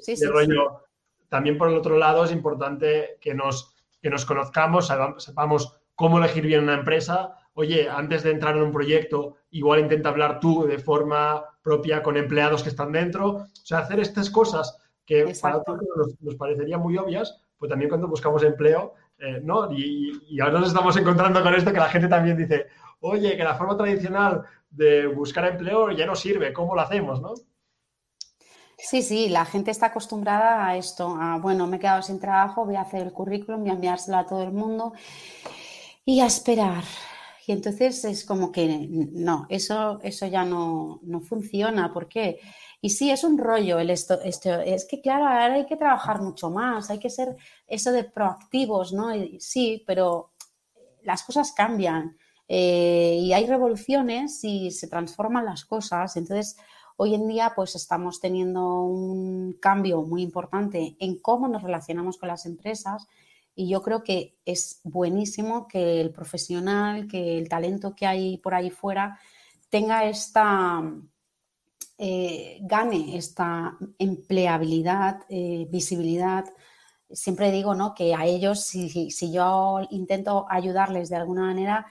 sí, sí, rollo, también por el otro lado es importante que nos que nos conozcamos, sepamos cómo elegir bien una empresa. Oye, antes de entrar en un proyecto, igual intenta hablar tú de forma propia con empleados que están dentro. O sea, hacer estas cosas que para todos nos, parecerían muy obvias, pues también cuando buscamos empleo, eh, ¿no? Y, ahora nos estamos encontrando con esto que la gente también dice, oye, que la forma tradicional de buscar empleo ya no sirve, ¿cómo lo hacemos, no? Sí, sí, la gente está acostumbrada a esto, a, bueno, me he quedado sin trabajo, voy a hacer el currículum, voy a enviárselo a todo el mundo y a esperar. Y entonces es como que no, eso, eso ya no, no funciona. ¿Por qué? Y sí, es un rollo el esto, es que claro, ahora hay que trabajar mucho más, hay que ser eso de proactivos, ¿no? sí, pero las cosas cambian eh, y hay revoluciones y se transforman las cosas. Entonces, Hoy en día, pues estamos teniendo un cambio muy importante en cómo nos relacionamos con las empresas y yo creo que es buenísimo que el profesional, que el talento que hay por ahí fuera tenga esta, eh, gane esta empleabilidad, eh, visibilidad. Siempre digo ¿no? que a ellos, si, yo intento ayudarles de alguna manera,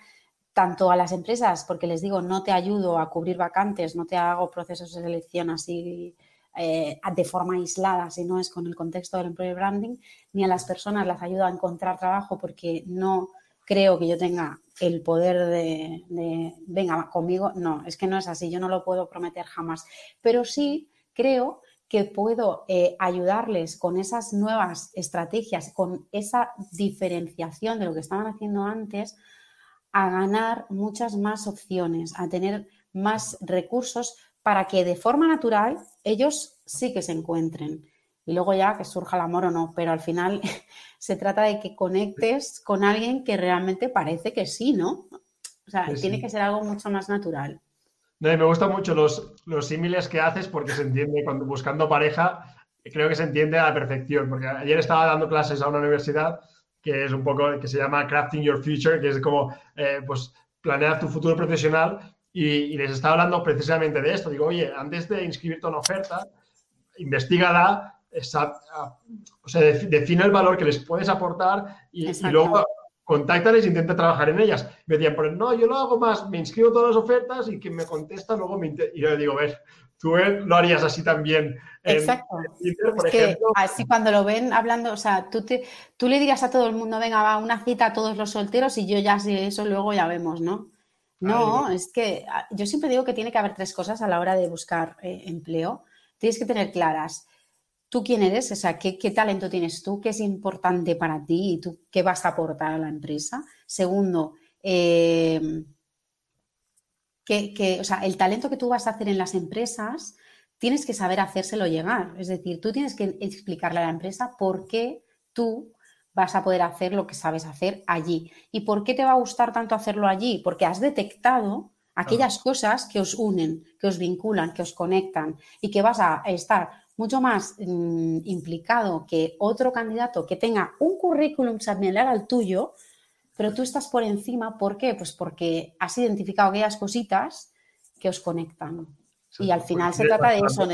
tanto a las empresas, porque les digo, no te ayudo a cubrir vacantes, no te hago procesos de selección así eh, de forma aislada, si no es con el contexto del employer branding, ni a las personas las ayudo a encontrar trabajo porque no creo que yo tenga el poder de, venga, conmigo, no, es que no es así, yo no lo puedo prometer jamás, pero sí creo que puedo eh, ayudarles con esas nuevas estrategias, con esa diferenciación de lo que estaban haciendo antes, a ganar muchas más opciones, a tener más recursos para que de forma natural ellos sí que se encuentren. Y luego ya que surja el amor o no, pero al final se trata de que conectes con alguien que realmente parece que sí, ¿no? O sea, tiene que ser algo mucho más natural. me gustan mucho los, los símiles que haces porque se entiende cuando buscando pareja, creo que se entiende a la perfección. Porque ayer estaba dando clases a una universidad que es un poco, que se llama Crafting Your Future, que es como, eh, pues, planear tu futuro profesional. Y, les estaba hablando precisamente de esto. Digo, oye, antes de inscribirte a una oferta, investigala, o sea, define el valor que les puedes aportar y, luego contáctales e intenta trabajar en ellas. Me decían, pues no, yo lo hago más, me inscribo todas las ofertas y quien me contesta luego me... Y yo le digo, ves, tú lo harías así también. Exacto. es que así cuando lo ven hablando, o sea, tú, te, tú le dirías a todo el mundo, venga, va, una cita a todos los solteros y yo ya sé eso, luego ya vemos, ¿no? No, es que ah, yo siempre digo que tiene que haber tres cosas a la hora de buscar eh, empleo. Tienes que tener claras tú quién eres, o sea, ¿qué, qué, talento tienes tú, qué es importante para ti y tú qué vas a aportar a la empresa. Segundo, eh, que, o sea, el talento que tú vas a hacer en las empresas, tienes que saber hacérselo llegar. Es decir, tú tienes que explicarle a la empresa por qué tú vas a poder hacer lo que sabes hacer allí. ¿Y por qué te va a gustar tanto hacerlo allí? Porque has detectado aquellas cosas que os unen, que os vinculan, que os conectan y que vas a estar mucho más mm, implicado que otro candidato que tenga un currículum similar al tuyo, pero tú estás por encima. ¿Por qué? Pues porque has identificado aquellas cositas que os conectan. y al final se trata de eso,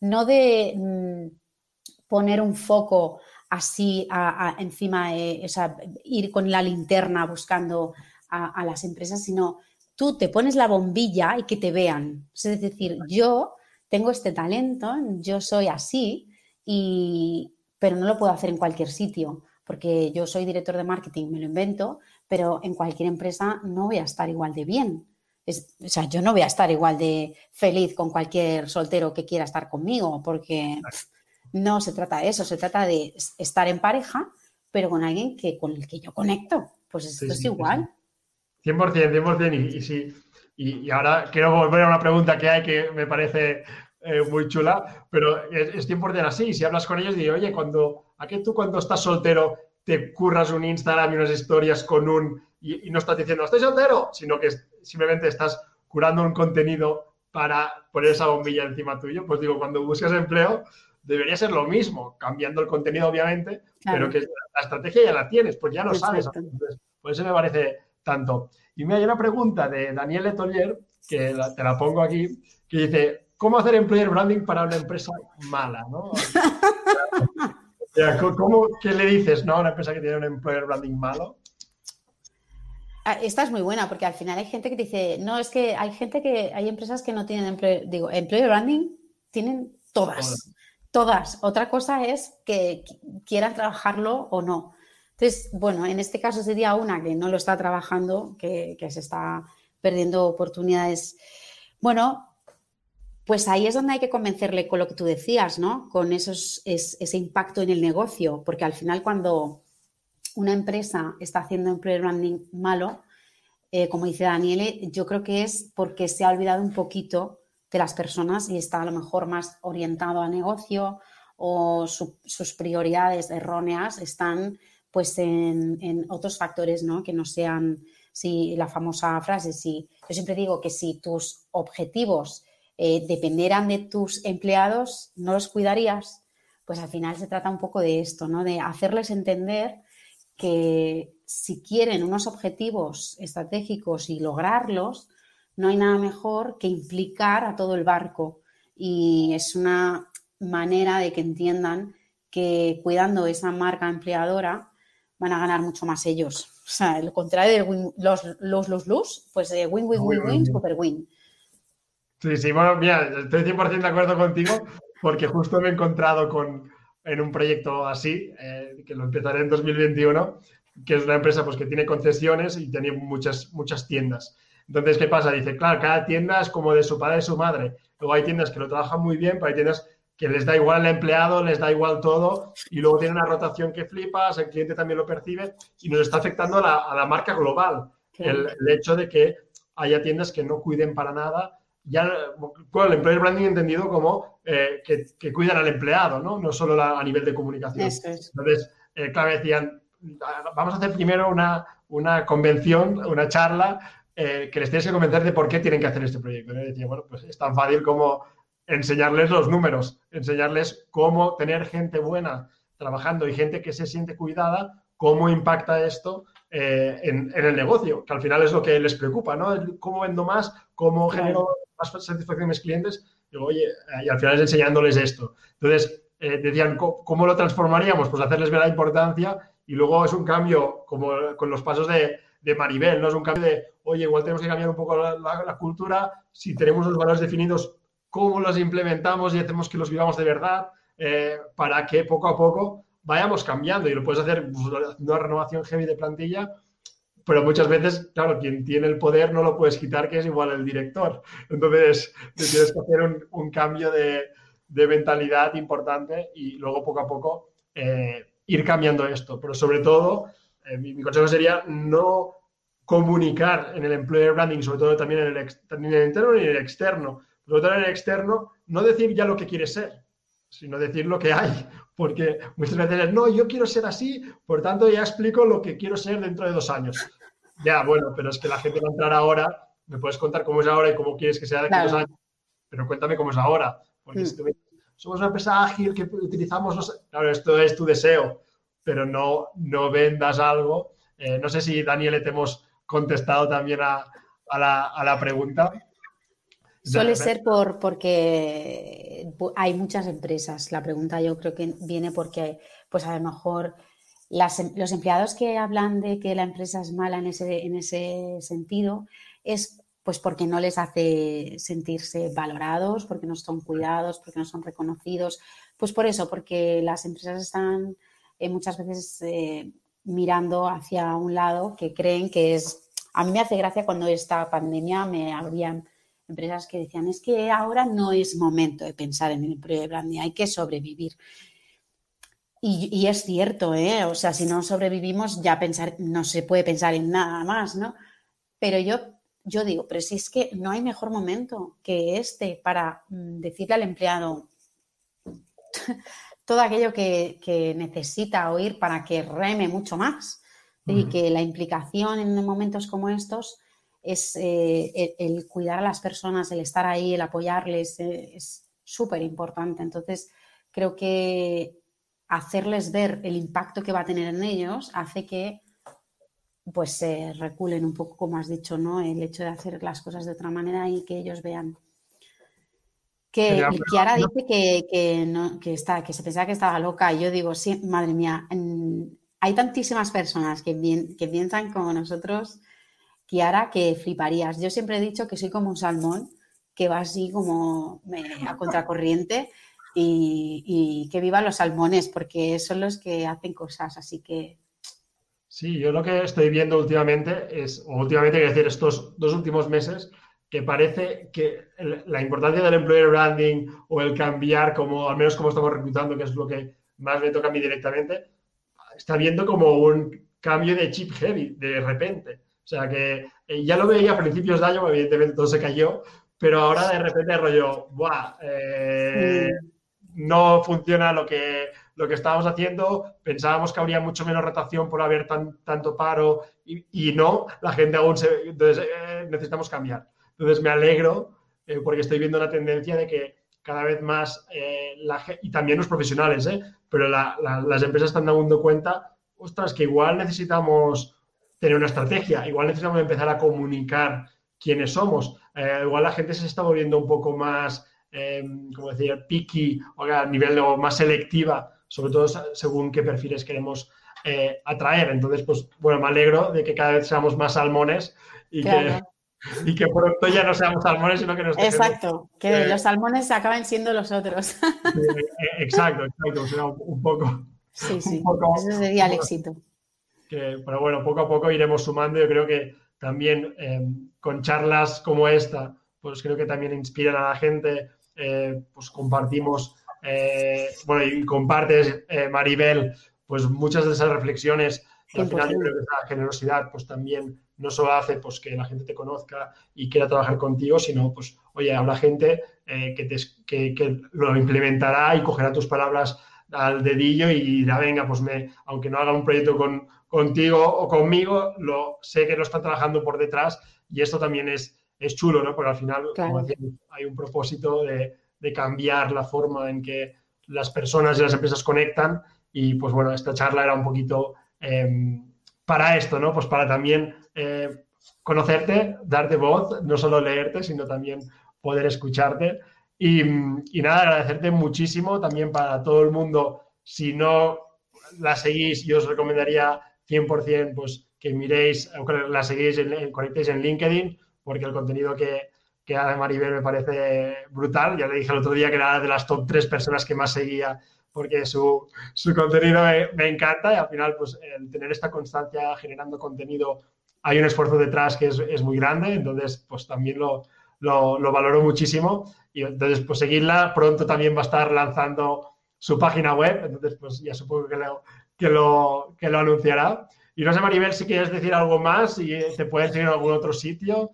no de mm, poner un foco así encima, o sea, ir con la linterna buscando a, las empresas, sino tú te pones la bombilla y que te vean. Es decir, yo tengo este talento, yo soy así, y, pero no lo puedo hacer en cualquier sitio, porque yo soy director de marketing, me lo invento, pero en cualquier empresa no voy a estar igual de bien. o sea, yo no voy a estar igual de feliz con cualquier soltero que quiera estar conmigo, porque no se trata de eso, se trata de estar en pareja, pero con alguien que, con el que yo conecto. Pues esto es igual. 100%, 100%. Y, sí, y, ahora quiero volver a una pregunta que hay que me parece eh, muy chula, pero es, 100% así. Si hablas con ellos, digo, oye, cuando, ¿a qué tú cuando estás soltero te curras un Instagram y unas historias con un... Y, y no estás diciendo, estoy soltero, sino que simplemente estás curando un contenido para poner esa bombilla encima tuyo? Pues digo, cuando buscas empleo, debería ser lo mismo, cambiando el contenido, obviamente, pero que la estrategia ya la tienes, pues ya lo sabes. por eso me parece tanto. Y me hay una pregunta de Daniel Letolier, que te la pongo aquí, que dice, ¿cómo hacer employer branding para una empresa mala? ¿no? ¿Cómo, ¿Qué le dices ¿no? a una empresa que tiene un employer branding malo? Ah, esta es muy buena porque al final hay gente que dice, no, es que hay gente que, hay empresas que no tienen employer, digo, employer branding tienen todas. Todas. Otra cosa es que quieran trabajarlo o no. Entonces, bueno, en este caso sería una que no lo está trabajando, que, se está perdiendo oportunidades. Bueno, pues ahí es donde hay que convencerle con lo que tú decías, ¿no? Con esos, ese impacto en el negocio, porque al final cuando una empresa está haciendo employer branding malo, eh, como dice Daniele, yo creo que es porque se ha olvidado un poquito de las personas y está a lo mejor más orientado a negocio o sus prioridades erróneas están pues en, otros factores, ¿no? Que no sean, si la famosa frase, si yo siempre digo que si tus objetivos eh, dependieran de tus empleados, no los cuidarías, pues al final se trata un poco de esto, ¿no? De hacerles entender que si quieren unos objetivos estratégicos y lograrlos, no hay nada mejor que implicar a todo el barco y es una manera de que entiendan que cuidando esa marca empleadora van a ganar mucho más ellos. O sea, el contrario de los, los, los, los, pues eh, win, win, win, win, super win. Sí, sí, bueno, mira, estoy 100% de acuerdo contigo porque justo me he encontrado con, en un proyecto así, eh, que lo empezaré en 2021, que es una empresa pues, que tiene concesiones y tiene muchas, muchas tiendas. Entonces, ¿qué pasa? Dice, claro, cada tienda es como de su padre y su madre. Luego hay tiendas que lo trabajan muy bien, pero hay tiendas que les da igual el empleado, les da igual todo, y luego tiene una rotación que flipas, el cliente también lo percibe, y nos está afectando a la, marca global. El, hecho de que haya tiendas que no cuiden para nada, ya con el employer branding entendido como eh, que, cuidan al empleado, ¿no? No solo a nivel de comunicación. Entonces, eh, claro, decían, vamos a hacer primero una, una convención, una charla eh, que les tienes que convencer de por qué tienen que hacer este proyecto. Y decía, bueno, pues es tan fácil como enseñarles los números, enseñarles cómo tener gente buena trabajando y gente que se siente cuidada, cómo impacta esto eh, en, el negocio, que al final es lo que les preocupa, ¿no? Cómo vendo más, cómo genero más satisfacción a mis clientes. Digo, oye, y al final es enseñándoles esto. Entonces, eh, decían, ¿cómo, lo transformaríamos? Pues hacerles ver la importancia y luego es un cambio, como con los pasos de, de Maribel, ¿no? Es un cambio de, oye, igual tenemos que cambiar un poco la, cultura, si tenemos los valores definidos, cómo los implementamos y hacemos que los vivamos de verdad, eh, para que poco a poco vayamos cambiando y lo puedes hacer pues, una renovación heavy de plantilla, pero muchas veces, claro, quien tiene el poder no lo puedes quitar, que es igual el director. Entonces, tienes que hacer un, cambio de, mentalidad importante y luego poco a poco eh, ir cambiando esto. Pero sobre todo, eh, mi, consejo sería no comunicar en el employer branding, sobre todo también en el, interno y en el externo. En el externo, no decir ya lo que quieres ser, sino decir lo que hay, porque muchas veces no, yo quiero ser así, por tanto ya explico lo que quiero ser dentro de dos años. Ya, bueno, pero es que la gente va a entrar ahora, me puedes contar cómo es ahora y cómo quieres que sea de aquí a dos años, pero cuéntame cómo es ahora, porque si mm. tú somos una empresa ágil que utilizamos los... Claro, esto es tu deseo, pero no, no vendas algo. Eh, no sé si, Daniel, te hemos contestado también a, la, pregunta. Suele ser por, porque hay muchas empresas. La pregunta yo creo que viene porque, pues a lo mejor em, los empleados que hablan de que la empresa es mala en ese, en ese sentido es pues porque no les hace sentirse valorados, porque no son cuidados, porque no son reconocidos. Pues por eso, porque las empresas están eh, muchas veces eh, mirando hacia un lado que creen que es... A mí me hace gracia cuando esta pandemia me habrían empresas que decían, es que ahora no es momento de pensar en el branding, hay que sobrevivir. Y, y, es cierto, ¿eh? O sea, si no sobrevivimos, ya pensar, no se puede pensar en nada más, ¿no? Pero yo yo digo, pero si es que no hay mejor momento que este para mm, decirle al empleado todo aquello que, necesita oír para que reme mucho más. Y que la implicación en momentos como estos es eh, el, cuidar a las personas, el estar ahí, el apoyarles, eh, es súper importante. Entonces, creo que hacerles ver el impacto que va a tener en ellos hace que pues se reculen un poco, como has dicho, ¿no? El hecho de hacer las cosas de otra manera y que ellos vean. Que Kiara dice que, no, que, está, que se pensaba que estaba loca. Y yo digo, sí, madre mía, hay tantísimas personas que, que piensan como nosotros, Kiara, que fliparías. Yo siempre he dicho que soy como un salmón que va así como a contracorriente y, y que vivan los salmones porque son los que hacen cosas. Así que Sí, yo lo que estoy viendo últimamente es, o últimamente, quiero decir, estos dos últimos meses, que parece que la importancia del employer branding o el cambiar, como al menos como estamos reclutando, que es lo que más me toca a mí directamente, está viendo como un cambio de chip heavy de repente. O sea que eh, ya lo veía a principios de año, evidentemente todo se cayó, pero ahora de repente rollo, ¡buah! Eh, no funciona lo que, lo que estábamos haciendo, pensábamos que habría mucho menos rotación por haber tanto paro y, no, la gente aún se... Entonces, eh, necesitamos cambiar. Entonces, me alegro porque estoy viendo una tendencia de que cada vez más, la, y también los profesionales, pero las empresas están dando cuenta, ostras, que igual necesitamos tener una estrategia, igual necesitamos empezar a comunicar quiénes somos, igual la gente se está volviendo un poco más eh, como decía, picky o a nivel más selectiva, sobre todo según qué perfiles queremos eh, atraer. Entonces, pues bueno, me alegro de que cada vez seamos más salmones y que y que pronto ya no seamos salmones, sino que nos Exacto, que los salmones acaben siendo los otros. Eh, exacto, exacto, un poco. Sí, sí, ese sería el éxito. Pero bueno, poco a poco iremos sumando. Yo creo que también con charlas como esta, pues creo que también inspiran a la gente eh, pues compartimos, eh, bueno, y compartes, eh, Maribel, pues muchas de esas reflexiones. Y al final creo que esa generosidad pues también no solo hace pues que la gente te conozca y quiera trabajar contigo, sino pues, oye, habrá gente que, te, que, lo implementará y cogerá tus palabras al dedillo y dirá, venga, pues me, aunque no haga un proyecto con, contigo o conmigo, lo sé que lo está trabajando por detrás y esto también es, es chulo, ¿no? Porque al final hay un propósito de, cambiar la forma en que las personas y las empresas conectan y pues bueno, esta charla era un poquito em, para esto, ¿no? Pues para también eh, conocerte, darte voz, no solo leerte, sino también poder escucharte. Y, y, nada, agradecerte muchísimo también para todo el mundo. Si no la seguís, yo os recomendaría 100% pues, que miréis, la seguís, en, conectéis en LinkedIn porque el contenido que, que hace Maribel me parece brutal. Ya le dije el otro día que era de las top tres personas que más seguía porque su, su contenido me, encanta y al final, pues, el tener esta constancia generando contenido, hay un esfuerzo detrás que es, es muy grande, entonces, pues, también lo, lo, lo, valoro muchísimo y entonces, pues, seguirla. Pronto también va a estar lanzando su página web, entonces, pues, ya supongo que lo, que lo, que lo anunciará. Y no sé, Maribel, si quieres decir algo más y te puedes seguir en algún otro sitio.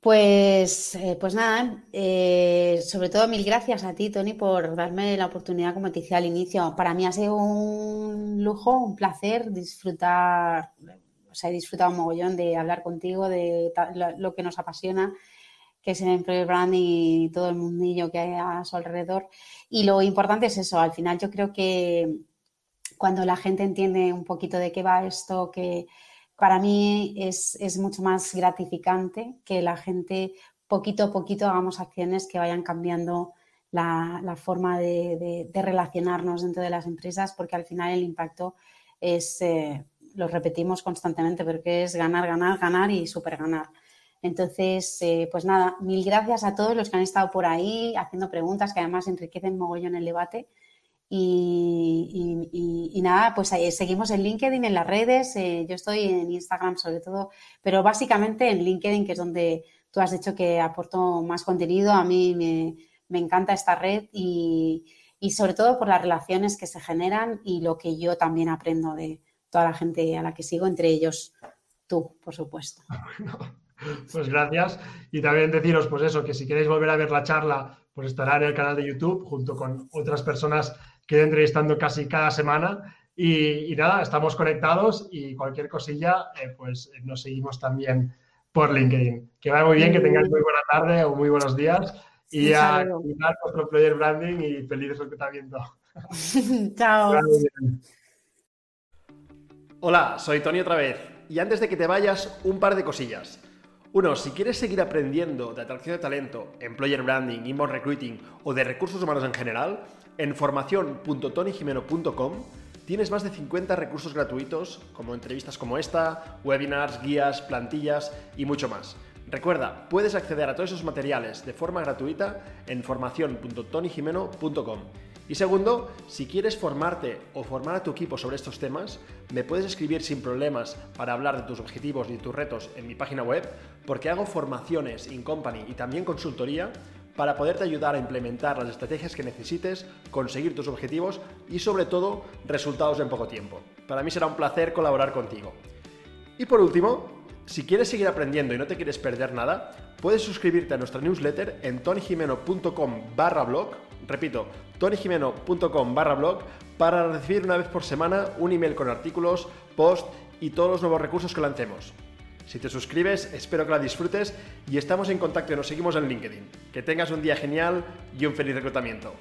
Pues, eh, pues nada, eh, sobre todo mil gracias a ti, Tony, por darme la oportunidad, como te decía al inicio. Para mí ha sido un lujo, un placer disfrutar, o sea, he disfrutado un mogollón de hablar contigo, de lo que nos apasiona, que es el employer brand y todo el mundillo que hay a su alrededor. Y lo importante es eso, al final yo creo que cuando la gente entiende un poquito de qué va esto, que para mí es, mucho más gratificante que la gente poquito a poquito hagamos acciones que vayan cambiando la, forma de, relacionarnos dentro de las empresas, porque al final el impacto es, eh, lo repetimos constantemente, porque es ganar, ganar, ganar y super ganar. Entonces, eh, pues nada, mil gracias a todos los que han estado por ahí haciendo preguntas que además enriquecen mogollón el debate. Y, nada, pues seguimos en LinkedIn, en las redes. Eh, yo estoy en Instagram sobre todo, pero básicamente en LinkedIn, que es donde tú has dicho que aporto más contenido. A mí me, encanta esta red y, sobre todo por las relaciones que se generan y lo que yo también aprendo de toda la gente a la que sigo, entre ellos tú, por supuesto. Pues gracias. Y también deciros, pues eso, que si queréis volver a ver la charla, pues estará en el canal de YouTube junto con otras personas que he entrevistando casi cada semana. Y, nada, estamos conectados y cualquier cosilla, eh, pues eh, nos seguimos también por LinkedIn. Que vaya muy bien, que tengáis muy buena tarde o muy buenos días. Y a nuestro player branding y feliz reclutamiento. Chao. Hola, soy Tony otra vez. Y antes de que te vayas, un par de cosillas. Uno, si quieres seguir aprendiendo de atracción de talento, employer branding, inbound recruiting o de recursos humanos en general, en formación.tonygimeno.com tienes más de 50 recursos gratuitos, como entrevistas como esta, webinars, guías, plantillas y mucho más. Recuerda, puedes acceder a todos esos materiales de forma gratuita en formación.tonygimeno.com. Y segundo, si quieres formarte o formar a tu equipo sobre estos temas, me puedes escribir sin problemas para hablar de tus objetivos y tus retos en mi página web, porque hago formaciones in company y también consultoría para poderte ayudar a implementar las estrategias que necesites, conseguir tus objetivos y sobre todo resultados en poco tiempo. Para mí será un placer colaborar contigo. Y por último, si quieres seguir aprendiendo y no te quieres perder nada, puedes suscribirte a nuestra newsletter en tonyjimeno.com barra blog, repito, tonyjimeno.com barra blog, para recibir una vez por semana un email con artículos, posts y todos los nuevos recursos que lancemos. Si te suscribes, espero que la disfrutes y estamos en contacto y nos seguimos en LinkedIn. Que tengas un día genial y un feliz reclutamiento.